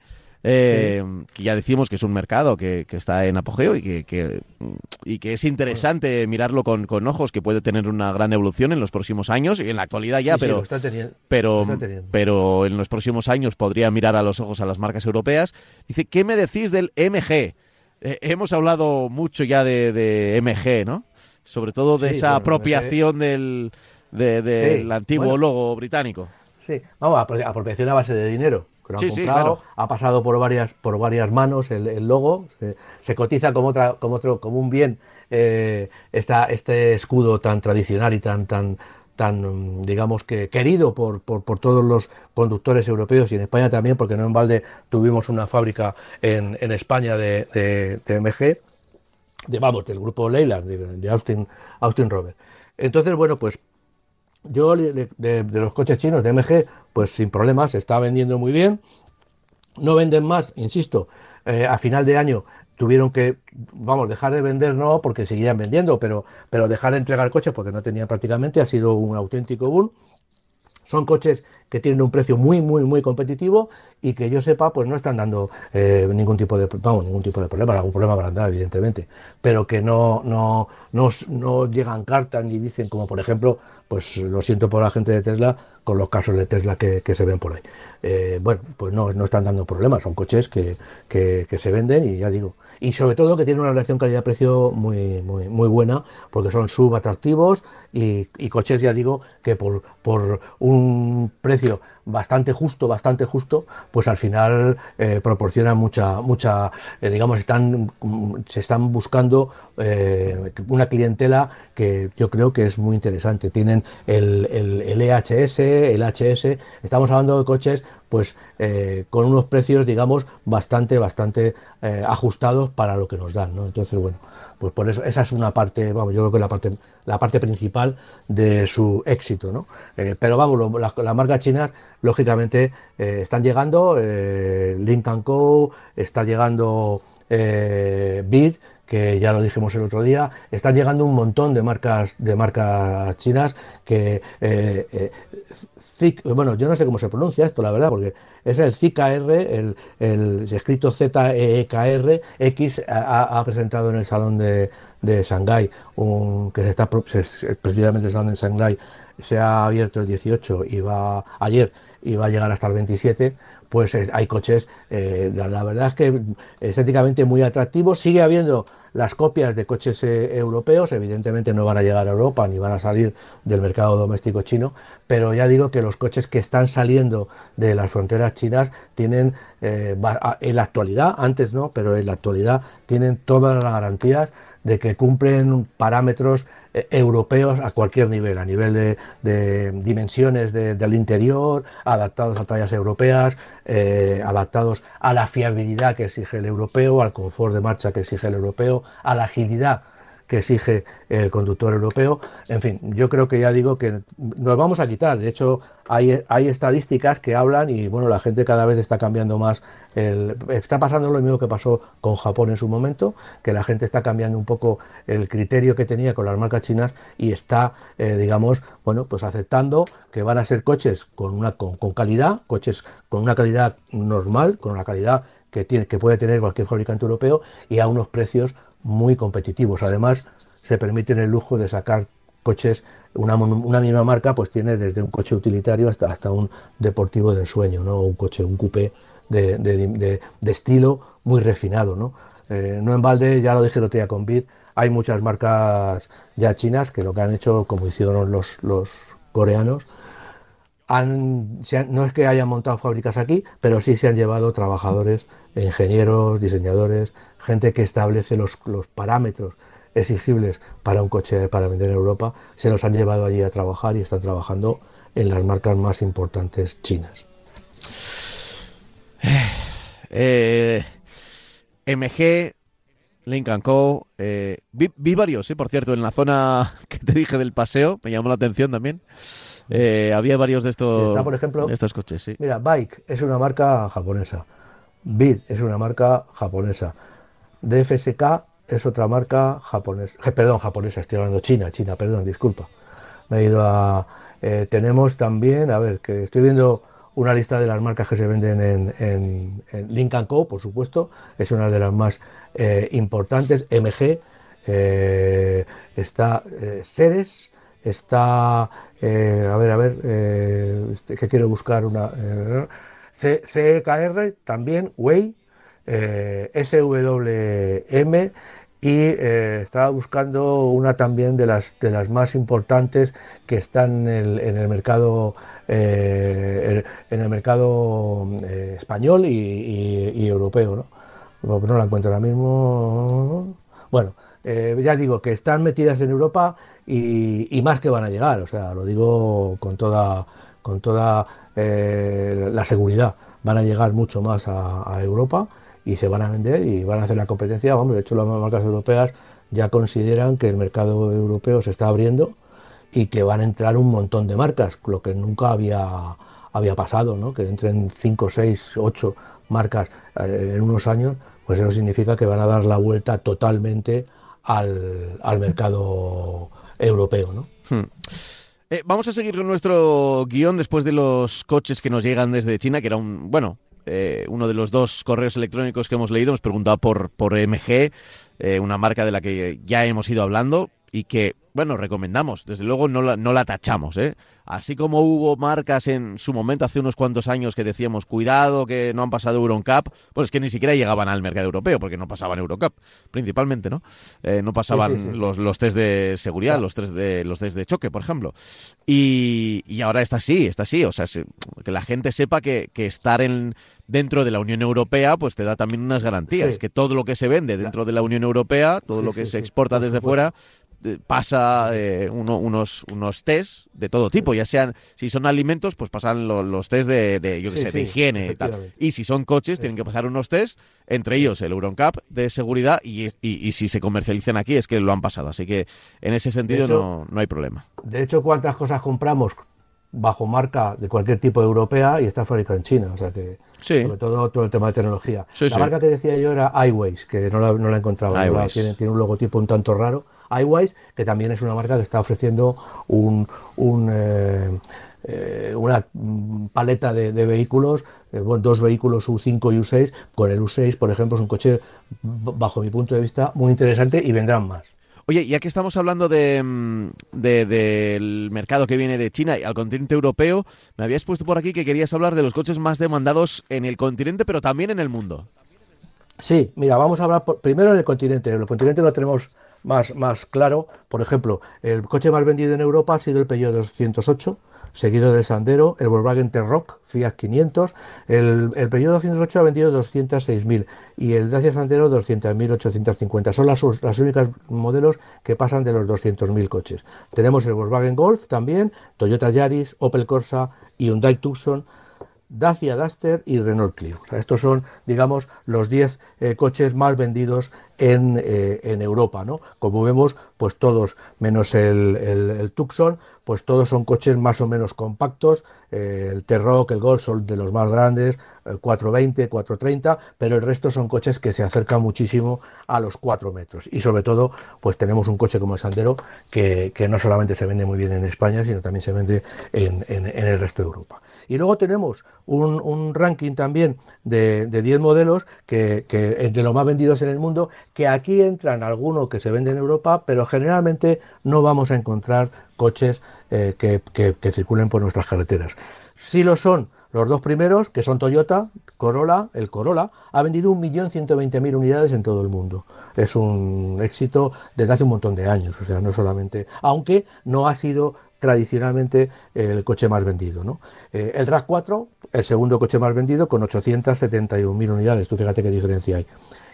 Eh, que ya decimos que es un mercado que, está en apogeo y que, y que es interesante mirarlo con, ojos, que puede tener una gran evolución en los próximos años y en la actualidad ya, pero, pero, pero en los próximos años podría mirar a los ojos a las marcas europeas. Dice, ¿qué me decís del MG? Eh, hemos hablado mucho ya de, MG, ¿no? Sobre todo de esa apropiación del, del antiguo logo británico. Sí, vamos, apropiación a base de dinero. Que sí, comprado, ha pasado por varias, por varias manos el, logo, se, cotiza como otra, como otro, como un bien eh, este escudo tan tradicional y tan, tan, tan, digamos que querido por, por, todos los conductores europeos y en España también, porque no en balde tuvimos una fábrica en, en España de, de, MG, de, vamos, del grupo Leyland, de, Austin, Austin Robert. Entonces, bueno, pues yo de, los coches chinos de MG, pues sin problemas, está vendiendo muy bien. No venden más, insisto, eh, a final de año tuvieron que, vamos, dejar de vender no, porque seguían vendiendo, pero, pero dejar de entregar coches porque no tenían prácticamente, ha sido un auténtico boom. Son coches que tienen un precio muy, muy, muy competitivo y que yo sepa, pues no están dando eh, ningún tipo de, vamos, ningún tipo de problema, algún problema habrá evidentemente, pero que no, no, no, no llegan cartas ni dicen, como por ejemplo, pues lo siento por la gente de Tesla, con los casos de Tesla que, se ven por ahí. Eh, bueno, pues no, no están dando problemas, son coches que, que se venden y ya digo, y sobre todo que tiene una relación calidad-precio muy, muy, muy buena porque son subatractivos y, coches, ya digo, que por, por un precio bastante justo, bastante justo, pues al final eh, proporcionan mucha, mucha, eh, digamos, están, se están buscando eh, una clientela que yo creo que es muy interesante. Tienen el, el, el EHS, el HS, estamos hablando de coches pues eh, con unos precios, digamos, bastante, bastante ajustados para lo que nos dan, ¿no? Entonces, bueno, pues por eso, esa es una parte, vamos, yo creo que la parte, la parte principal de su éxito, ¿no? Eh, pero vamos, las la marcas chinas, lógicamente, están llegando, Link Co, está llegando Bid, que ya lo dijimos el otro día, están llegando un montón de marcas de marcas chinas que bueno, yo no sé cómo se pronuncia esto, la verdad, porque es el ZKR, el, el escrito Z-E-E-K-R, X ha, presentado en el Salón de, de Shanghái, que se está, precisamente el Salón de Shanghái se ha abierto el 18 y va ayer y va a llegar hasta el 27, pues hay coches, eh, la, verdad es que estéticamente muy atractivos, sigue habiendo las copias de coches eh, europeos. Evidentemente no van a llegar a Europa ni van a salir del mercado doméstico chino, pero ya digo que los coches que están saliendo de las fronteras chinas tienen, eh, en la actualidad, antes no, pero en la actualidad tienen todas las garantías de que cumplen parámetros europeos a cualquier nivel, a nivel de, dimensiones del interior, adaptados a tallas europeas, eh, adaptados a la fiabilidad que exige el europeo, al confort de marcha que exige el europeo, a la agilidad que exige el conductor europeo. En fin, yo creo que ya digo que nos vamos a quitar. De hecho, hay, estadísticas que hablan y bueno, la gente cada vez está cambiando más. El, está pasando lo mismo que pasó con Japón en su momento, que la gente está cambiando un poco el criterio que tenía con las marcas chinas y está, eh, digamos, bueno, pues aceptando que van a ser coches con una con calidad, coches con una calidad normal, con una calidad que, tiene, que puede tener cualquier fabricante europeo y a unos precios muy competitivos. Además, se permiten el lujo de sacar coches, una, misma marca pues tiene desde un coche utilitario hasta, hasta un deportivo de ensueño, ¿no? un coche, un coupé de, de, estilo muy refinado. ¿no? Eh, no en balde, ya lo dije el otro con Bid, hay muchas marcas ya chinas que lo que han hecho, como hicieron los, los coreanos, han, no es que hayan montado fábricas aquí, pero sí se han llevado trabajadores, ingenieros, diseñadores, gente que establece los, los parámetros exigibles para un coche para vender en Europa, se los han llevado allí a trabajar y están trabajando en las marcas más importantes chinas. Eh, MG, Lincoln Co. Eh, vi, varios, eh, por cierto, en la zona que te dije del paseo, me llamó la atención también. Eh, había varios de estos, por ejemplo, estos coches, sí. Mira, Bike es una marca japonesa. Bid es una marca japonesa. DFSK es otra marca japonesa. Perdón, japonesa, estoy hablando China, China, perdón, disculpa. Me he ido a. Eh, tenemos también, a ver, que estoy viendo una lista de las marcas que se venden en, en, Lincoln Co, por supuesto, es una de las más eh, importantes. MG, está Ceres, está, a ver, a ver, este, que quiero buscar una. CEKR también, Way, eh, SWM y eh, estaba buscando una también de las, de las más importantes que están en el, mercado eh, en el mercado español y, europeo, ¿no? no la encuentro ahora mismo. Bueno, ya digo que están metidas en Europa y, y, más que van a llegar, o sea, lo digo con toda, con toda la seguridad. Van a llegar mucho más a Europa y se van a vender y van a hacer la competencia. Vamos, de hecho, las marcas europeas ya consideran que el mercado europeo se está abriendo y que van a entrar un montón de marcas, lo que nunca había, había pasado, ¿no? que entren 5, 6, 8 marcas eh, en unos años, pues eso significa que van a dar la vuelta totalmente al, al mercado europeo. ¿no? Hmm. Eh, vamos a seguir con nuestro guion después de los coches que nos llegan desde China, que era un, bueno, eh, uno de los dos correos electrónicos que hemos leído. Nos preguntaba por, por MG, eh, una marca de la que ya hemos ido hablando y que, bueno, recomendamos. Desde luego no la, no la tachamos, ¿eh? Así como hubo marcas en su momento hace unos cuantos años que decíamos, cuidado que no han pasado Eurocup, pues es que ni siquiera llegaban al mercado europeo, porque no pasaban Eurocup, principalmente, ¿no? Eh, no pasaban Los, los test de seguridad, los, test de, los test de choque, por ejemplo. Y, y ahora está así, está así. O sea, que la gente sepa que, que estar en dentro de la Unión Europea, pues te da también unas garantías, que todo lo que se vende dentro de la Unión Europea, todo lo que se exporta desde fuera, pasa eh, unos, unos test de todo tipo, ya sean, si son alimentos, pues pasan los, test de, yo que sé, de higiene y tal. Y si son coches, tienen que pasar unos test, entre ellos el Euroncap de seguridad, y, y, si se comercializan aquí es que lo han pasado. Así que en ese sentido no, no hay problema. De hecho, ¿cuántas cosas compramos bajo marca de cualquier tipo europea y está fabricada en China? O sea que sobre todo todo el tema de tecnología. la marca que decía yo era iWays, que no la, no la encontraba. Tiene, tiene, un logotipo un tanto raro. iWays, que también es una marca que está ofreciendo un, un eh, eh, una paleta de, vehículos, eh, dos vehículos U5 y U6. Con el U6, por ejemplo, es un coche, bajo mi punto de vista, muy interesante y vendrán más. Oye, ya que estamos hablando mm, de, del mercado que viene de China y al continente europeo, me habías puesto por aquí que querías hablar de los coches más demandados en el continente, pero también en el mundo. Sí, mira, vamos a hablar primero del continente. El continente lo tenemos más, más claro. Por ejemplo, el coche más vendido en Europa ha sido el Peugeot 208 seguido del Sandero, el Volkswagen T-Roc Fiat 500, el, el Peugeot 208 ha vendido 206.000 y el Dacia Sandero 200.850. Son las, las únicas modelos que pasan de los 200.000 coches. Tenemos el Volkswagen Golf también, Toyota Yaris, Opel Corsa y Hyundai Tucson Dacia Duster y Renault Clio. Estos son, digamos, los 10 eh, coches más vendidos en, eh, en, Europa, ¿no? Como vemos, pues todos, menos el, el, Tucson, pues todos son coches más o menos compactos. Eh, el T-Roc, el Golf son de los más grandes, 420, 430, pero el resto son coches que se acercan muchísimo a los 4 metros. Y sobre todo, pues tenemos un coche como el Sandero que, que no solamente se vende muy bien en España, sino también se vende en, en, el resto de Europa. Y luego tenemos un, ranking también de, 10 modelos que, que de los más vendidos en el mundo, que aquí entran algunos que se venden en Europa, pero generalmente no vamos a encontrar coches eh, que, que circulen por nuestras carreteras. Si lo son los dos primeros, que son Toyota, Corolla, el Corolla, ha vendido 1.120.000 unidades en todo el mundo. Es un éxito desde hace un montón de años, o sea, no solamente, aunque no ha sido tradicionalmente el coche más vendido. ¿no? Eh, el RAV4, el segundo coche más vendido, con 871.000 unidades. Tú fíjate qué diferencia hay.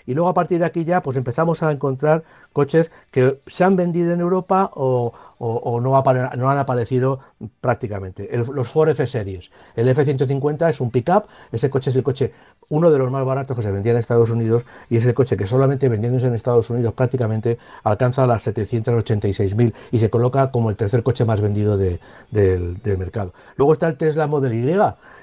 Y luego a partir de aquí ya pues empezamos a encontrar coches que se han vendido en Europa o, no, no, han aparecido prácticamente. los Ford F-Series. El F-150 es un pickup, ese coche es el coche uno de los más baratos que se vendía en Estados Unidos y es el coche que solamente vendiéndose en Estados Unidos prácticamente alcanza las 786.000 y se coloca como el tercer coche más vendido del, del mercado. Luego está el Tesla Model Y,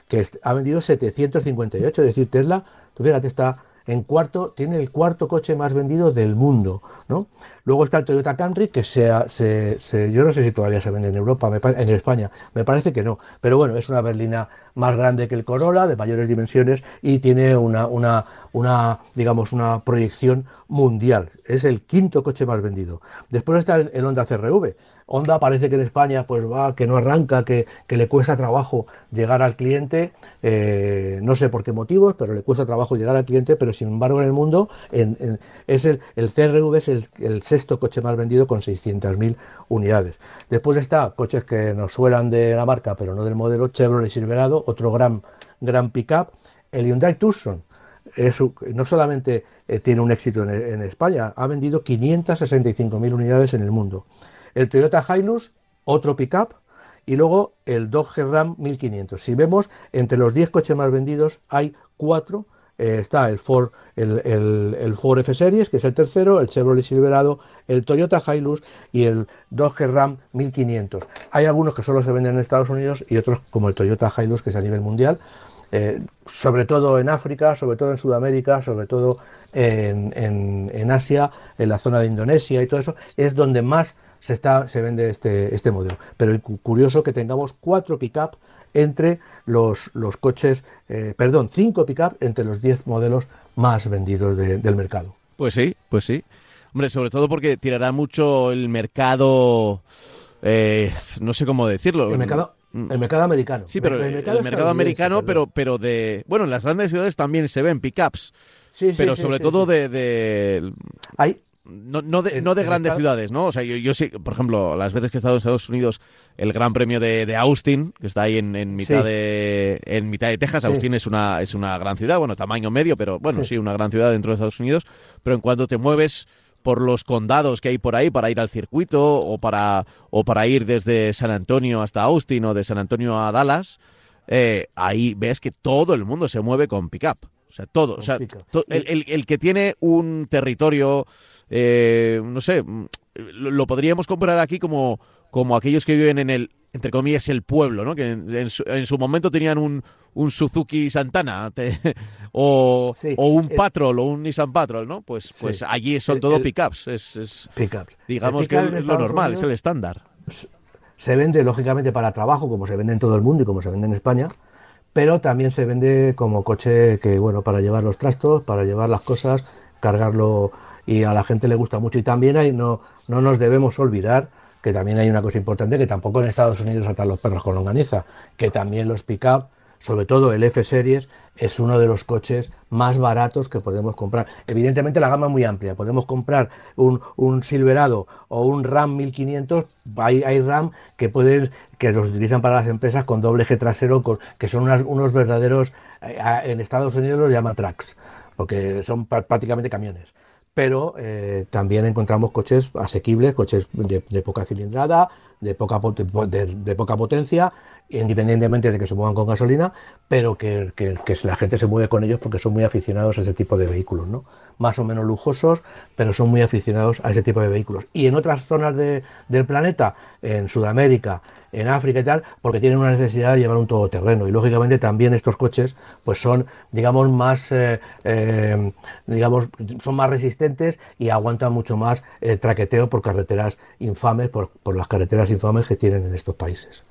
que ha vendido 758, es decir, Tesla, tú fíjate, está en cuarto, tiene el cuarto coche más vendido del mundo, ¿no? Luego está el Toyota Camry, que sea, se, yo no sé si todavía se vende en Europa, en España, me parece que no, pero bueno, es una berlina más grande que el Corolla, de mayores dimensiones y tiene una, una, una digamos, una proyección mundial. Es el quinto coche más vendido. Después está el, el Honda CRV, Honda parece que en España pues va, que no arranca, que, le cuesta trabajo llegar al cliente, eh, no sé por qué motivos, pero le cuesta trabajo llegar al cliente, pero sin embargo en el mundo es el, el, CRV es el, sexto coche más vendido con 600.000 unidades. Después está coches que nos suelan de la marca, pero no del modelo Chevrolet Silverado, otro gran, gran pickup, el Hyundai Tucson. no solamente eh, tiene un éxito en, en España, ha vendido 565.000 unidades en el mundo el Toyota Hilux, otro pickup, y luego el Dodge Ram 1500. Si vemos, entre los 10 coches más vendidos hay 4. Eh, está el Ford, el, Ford F Series, que es el tercero, el Chevrolet Silverado, el Toyota Hilux y el Dodge Ram 1500. Hay algunos que solo se venden en Estados Unidos y otros como el Toyota Hilux, que es a nivel mundial. Eh, sobre todo en África, sobre todo en Sudamérica, sobre todo en, en Asia, en la zona de Indonesia y todo eso, es donde más se, está, se vende este, este modelo. Pero curioso que tengamos cuatro pick-up entre los, los coches, eh, perdón, cinco pick-up entre los diez modelos más vendidos del mercado. Pues sí, pues sí. Hombre, sobre todo porque tirará mucho el mercado, eh, no sé cómo decirlo. El mercado, mm. el mercado americano. Sí, pero el, mercado, americano, pero, pero de... Bueno, en las grandes ciudades también se ven pickups. Sí, sí, pero sobre todo de, de, Hay, no, no, de, no de grandes ciudades, ¿no? O sea, yo, yo sí, por ejemplo, las veces que he estado en Estados Unidos, el Gran Premio de, Austin, que está ahí en, en mitad de en mitad de Texas, Austin es una es una gran ciudad, bueno, tamaño medio, pero bueno, sí. una gran ciudad dentro de Estados Unidos, pero en cuanto te mueves por los condados que hay por ahí para ir al circuito o para o para ir desde San Antonio hasta Austin o de San Antonio a Dallas, eh, ahí ves que todo el mundo se mueve con pickup. O sea, todo. O sea, el, el, el que tiene un territorio eh, no sé, mm, lo, podríamos comparar aquí como, como aquellos que viven en el, entre comillas, el pueblo, ¿no? Que en, su, momento tenían un, un Suzuki Santana o, o, un Patrol o un Nissan Patrol, ¿no? Pues, pues allí son todo pickups. Es, es Digamos que es lo normal, es el estándar. Se vende, lógicamente, para trabajo, como se vende en todo el mundo y como se vende en España, pero también se vende como coche que, bueno, para llevar los trastos, para llevar las cosas, cargarlo y a la gente le gusta mucho. Y también hay, no, no nos debemos olvidar que también hay una cosa importante, que tampoco en Estados Unidos atan los perros con longaniza, que también los pick-up, sobre todo el F-Series, es uno de los coches más baratos que podemos comprar. Evidentemente la gama es muy amplia, podemos comprar un, Silverado o un RAM 1500, hay, hay, RAM que pueden que los utilizan para las empresas con doble eje trasero, que son unos verdaderos, eh, en Estados Unidos los llaman tracks, porque son prácticamente camiones pero eh, también encontramos coches asequibles, coches de, poca cilindrada, de poca, de, poca potencia, independientemente de que se muevan con gasolina, pero que, la gente se mueve con ellos porque son muy aficionados a ese tipo de vehículos, ¿no? Más o menos lujosos, pero son muy aficionados a ese tipo de vehículos. Y en otras zonas del planeta, en Sudamérica, en África y tal, porque tienen una necesidad de llevar un todoterreno. Y lógicamente también estos coches, pues son, digamos, más, eh, eh, digamos, son más resistentes y aguantan mucho más el traqueteo por carreteras infames, por, por las carreteras infames que tienen en estos países.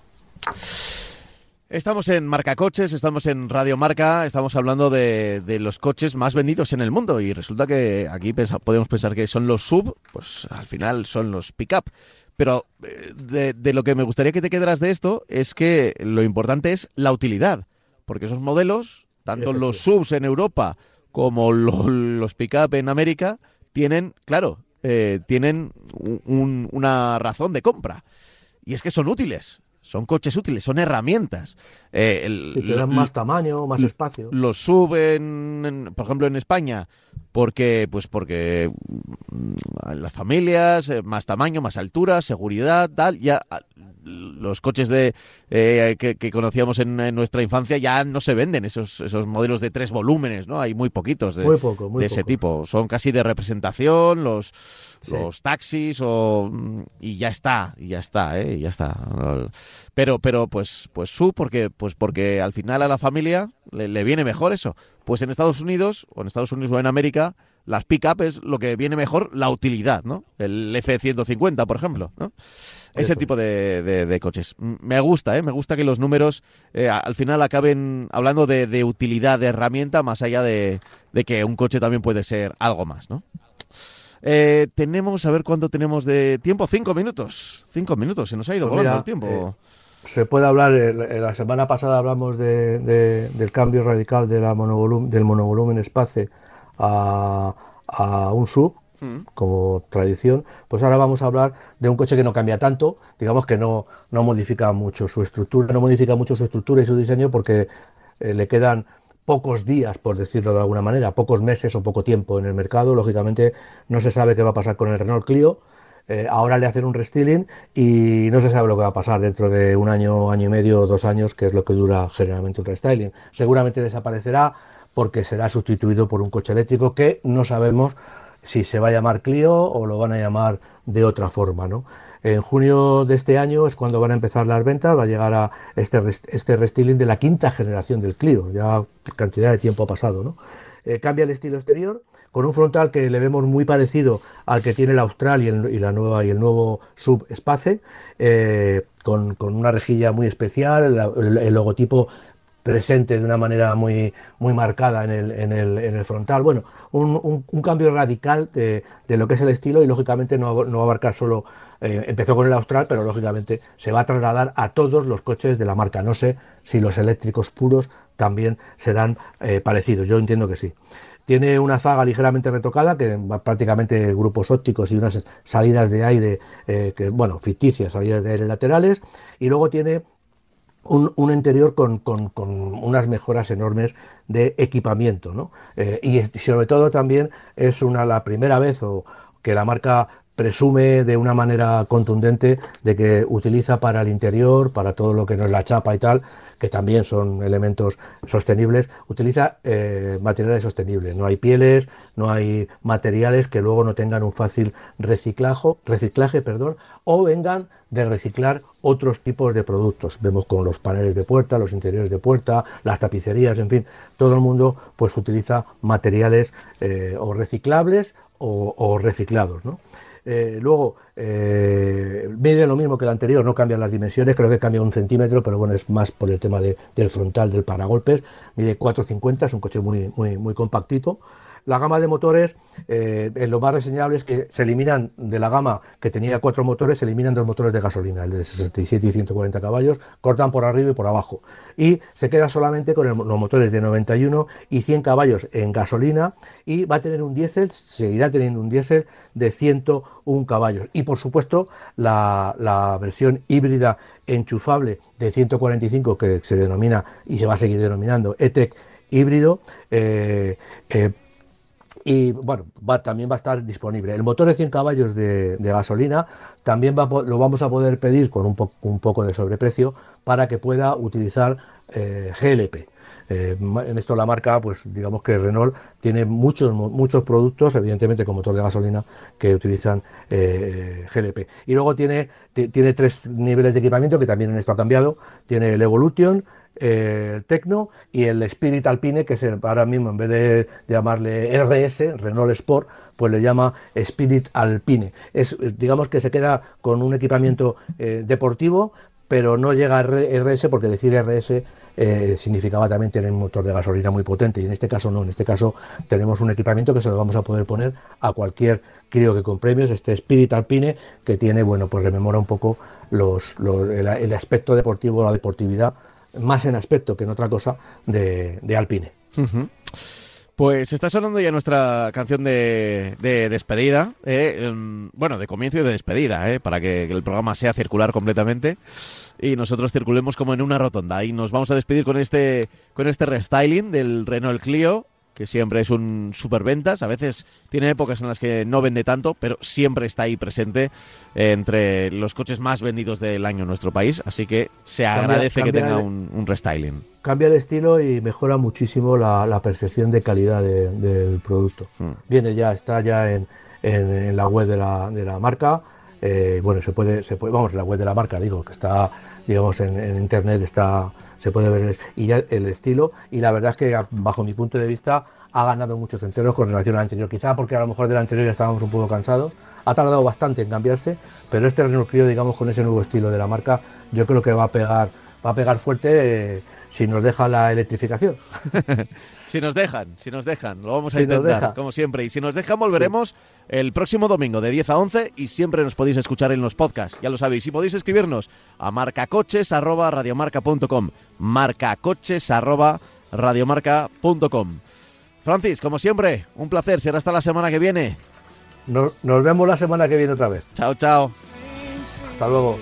Estamos en Marca Coches, estamos en Radio Marca, estamos hablando de, de, los coches más vendidos en el mundo y resulta que aquí pensa, podemos pensar que son los sub, pues al final son los pick-up. Pero eh, de, de, lo que me gustaría que te quedaras de esto es que lo importante es la utilidad, porque esos modelos, tanto los subs en Europa como lo, los pick-up en América, tienen, claro, eh, tienen un, una razón de compra. Y es que son útiles son coches útiles, son herramientas. Eh, el, te dan más tamaño, más espacio. Los suben, por ejemplo, en España, porque, pues porque mm, las familias, eh, más tamaño, más altura, seguridad, tal, ya los coches de eh, que, conocíamos en, nuestra infancia ya no se venden esos esos modelos de tres volúmenes no hay muy poquitos de, de ese tipo. Son casi de representación los los taxis o y ya está y ya está ¿eh? ya está. Pero pero pues pues su porque pues porque al final a la familia le, le viene mejor eso pues en Estados Unidos o en Estados Unidos o en América las pick-up es lo que viene mejor, la utilidad, ¿no? El F-150, por ejemplo, ¿no? Ese tipo de, coches. Me gusta, ¿eh? Me gusta que los números eh, al final acaben hablando de, utilidad de herramienta más allá de, que un coche también puede ser algo más, ¿no? Eh, tenemos, a ver cuánto tenemos de tiempo. Cinco minutos. Cinco minutos, se nos ha ido pues volando el tiempo. Eh, se puede hablar, la semana pasada hablamos del cambio radical de la del monovolumen espacio a, un sub, mm. como tradición, pues ahora vamos a hablar de un coche que no cambia tanto, digamos que no, no modifica mucho su estructura, no modifica mucho su estructura y su diseño porque eh, le quedan pocos días, por decirlo de alguna manera, pocos meses o poco tiempo en el mercado. Lógicamente no se sabe qué va a pasar con el Renault Clio. Eh, ahora le hacen un restyling y no se sabe lo que va a pasar dentro de un año, año y medio, dos años, que es lo que dura generalmente un restyling. Seguramente desaparecerá porque será sustituido por un coche eléctrico que no sabemos si se va a llamar Clio o lo van a llamar de otra forma. ¿no? En junio de este año es cuando van a empezar las ventas, va a llegar a este, este restyling de la quinta generación del Clio, ya cantidad de tiempo ha pasado. ¿no? Eh, cambia el estilo exterior con un frontal que le vemos muy parecido al que tiene el Austral y el, la nueva, y el nuevo Sub Space, eh, con, una rejilla muy especial, el logotipo presente de una manera muy, muy marcada en el, en el, en frontal. Bueno, un, un, cambio radical de, de, lo que es el estilo y lógicamente no, no va a abarcar solo, eh, empezó con el Austral, pero lógicamente se va a trasladar a todos los coches de la marca. No sé si los eléctricos puros también serán eh, parecidos, yo entiendo que sí. Tiene una zaga ligeramente retocada, que prácticamente grupos ópticos y unas salidas de aire, eh, que, bueno, ficticias, salidas de aire laterales. Y luego tiene un, interior con, unas mejoras enormes de equipamiento. ¿no? Eh, y sobre todo también es una, la primera vez o que la marca presume de una manera contundente de que utiliza para el interior, para todo lo que no es la chapa y tal, que también son elementos sostenibles, utiliza eh, materiales sostenibles. No hay pieles, no hay materiales que luego no tengan un fácil reciclaje, reciclaje perdón, o vengan de reciclar otros tipos de productos. Vemos con los paneles de puerta, los interiores de puerta, las tapicerías, en fin, todo el mundo pues utiliza materiales eh, o reciclables o, o reciclados. ¿no? Eh, luego, eh, mide lo mismo que el anterior, no cambian las dimensiones, creo que cambia un centímetro, pero bueno, es más por el tema del frontal del paragolpes. Mide 4,50, es un coche muy, muy compactito. La gama de motores, eh, lo más reseñable es que se eliminan de la gama que tenía cuatro motores, se eliminan dos motores de gasolina, el de 67 y 140 caballos, cortan por arriba y por abajo. Y se queda solamente con los motores de 91 y 100 caballos en gasolina y va a tener un diésel, seguirá teniendo un diésel de 101 caballos. Y por supuesto, la, versión híbrida enchufable de 145 que se denomina y se va a seguir denominando ETEC híbrido. Eh, eh, y bueno, también va a estar disponible. El motor de 100 caballos de, gasolina también lo vamos a poder pedir con un, un, poco de sobreprecio para que pueda utilizar eh, GLP. Eh, en esto la marca, pues digamos que Renault tiene muchos, muchos productos, evidentemente con motor de gasolina, que utilizan eh, GLP. Y luego tiene, tiene tres niveles de equipamiento que también en esto ha cambiado. Tiene el Evolution, el Tecno y el Spirit Alpine, que es ahora mismo en vez de llamarle RS, Renault Sport, pues le llama Spirit Alpine. Es, digamos que se queda con un equipamiento eh, deportivo, pero no llega a RS porque decir RS eh, significaba también tener un motor de gasolina muy potente y en este caso no, en este caso tenemos un equipamiento que se lo vamos a poder poner a cualquier crío que con premios, este Spirit Alpine que tiene, bueno, pues rememora un poco el, aspecto deportivo, la deportividad, más en aspecto que en otra cosa de, Alpine. Pues está sonando ya nuestra canción de, despedida, eh, em, bueno, de comienzo y de despedida, eh, para que, el programa sea circular completamente y nosotros circulemos como en una rotonda. Y nos vamos a despedir con este, con este restyling del Renault Clio, que siempre es un superventas. A veces tiene épocas en las que no vende tanto, pero siempre está ahí presente entre los coches más vendidos del año en nuestro país. Así que se agradece que tenga un, restyling. Cambia el estilo y mejora muchísimo la, percepción de calidad del producto. Hmm. Viene ya, está ya en, en, la web de la, de la marca. Eh, bueno, se puede, se puede, vamos, la web de la marca, digo, que está, digamos, en, internet está, se puede ver y ya el estilo. Y la verdad es que, bajo mi punto de vista, ha ganado muchos enteros con relación al anterior. Quizá porque a lo mejor del anterior ya estábamos un poco cansados. Ha tardado bastante en cambiarse, pero este Renault Clio, digamos, con ese nuevo estilo de la marca, yo creo que va a pegar, va a pegar fuerte. Eh, si nos deja la electrificación. si nos dejan, si nos dejan, lo vamos a intentar, como siempre. Y si nos dejan, volveremos el próximo domingo de 10 a 11 y siempre nos podéis escuchar en los podcasts, ya lo sabéis. Y podéis escribirnos a marcacoches.radiomarca.com. Marcacoches.radiomarca.com. Francis, como siempre, un placer. Será hasta la semana que viene. nos vemos la semana que viene otra vez. Chao, chao. Hasta luego.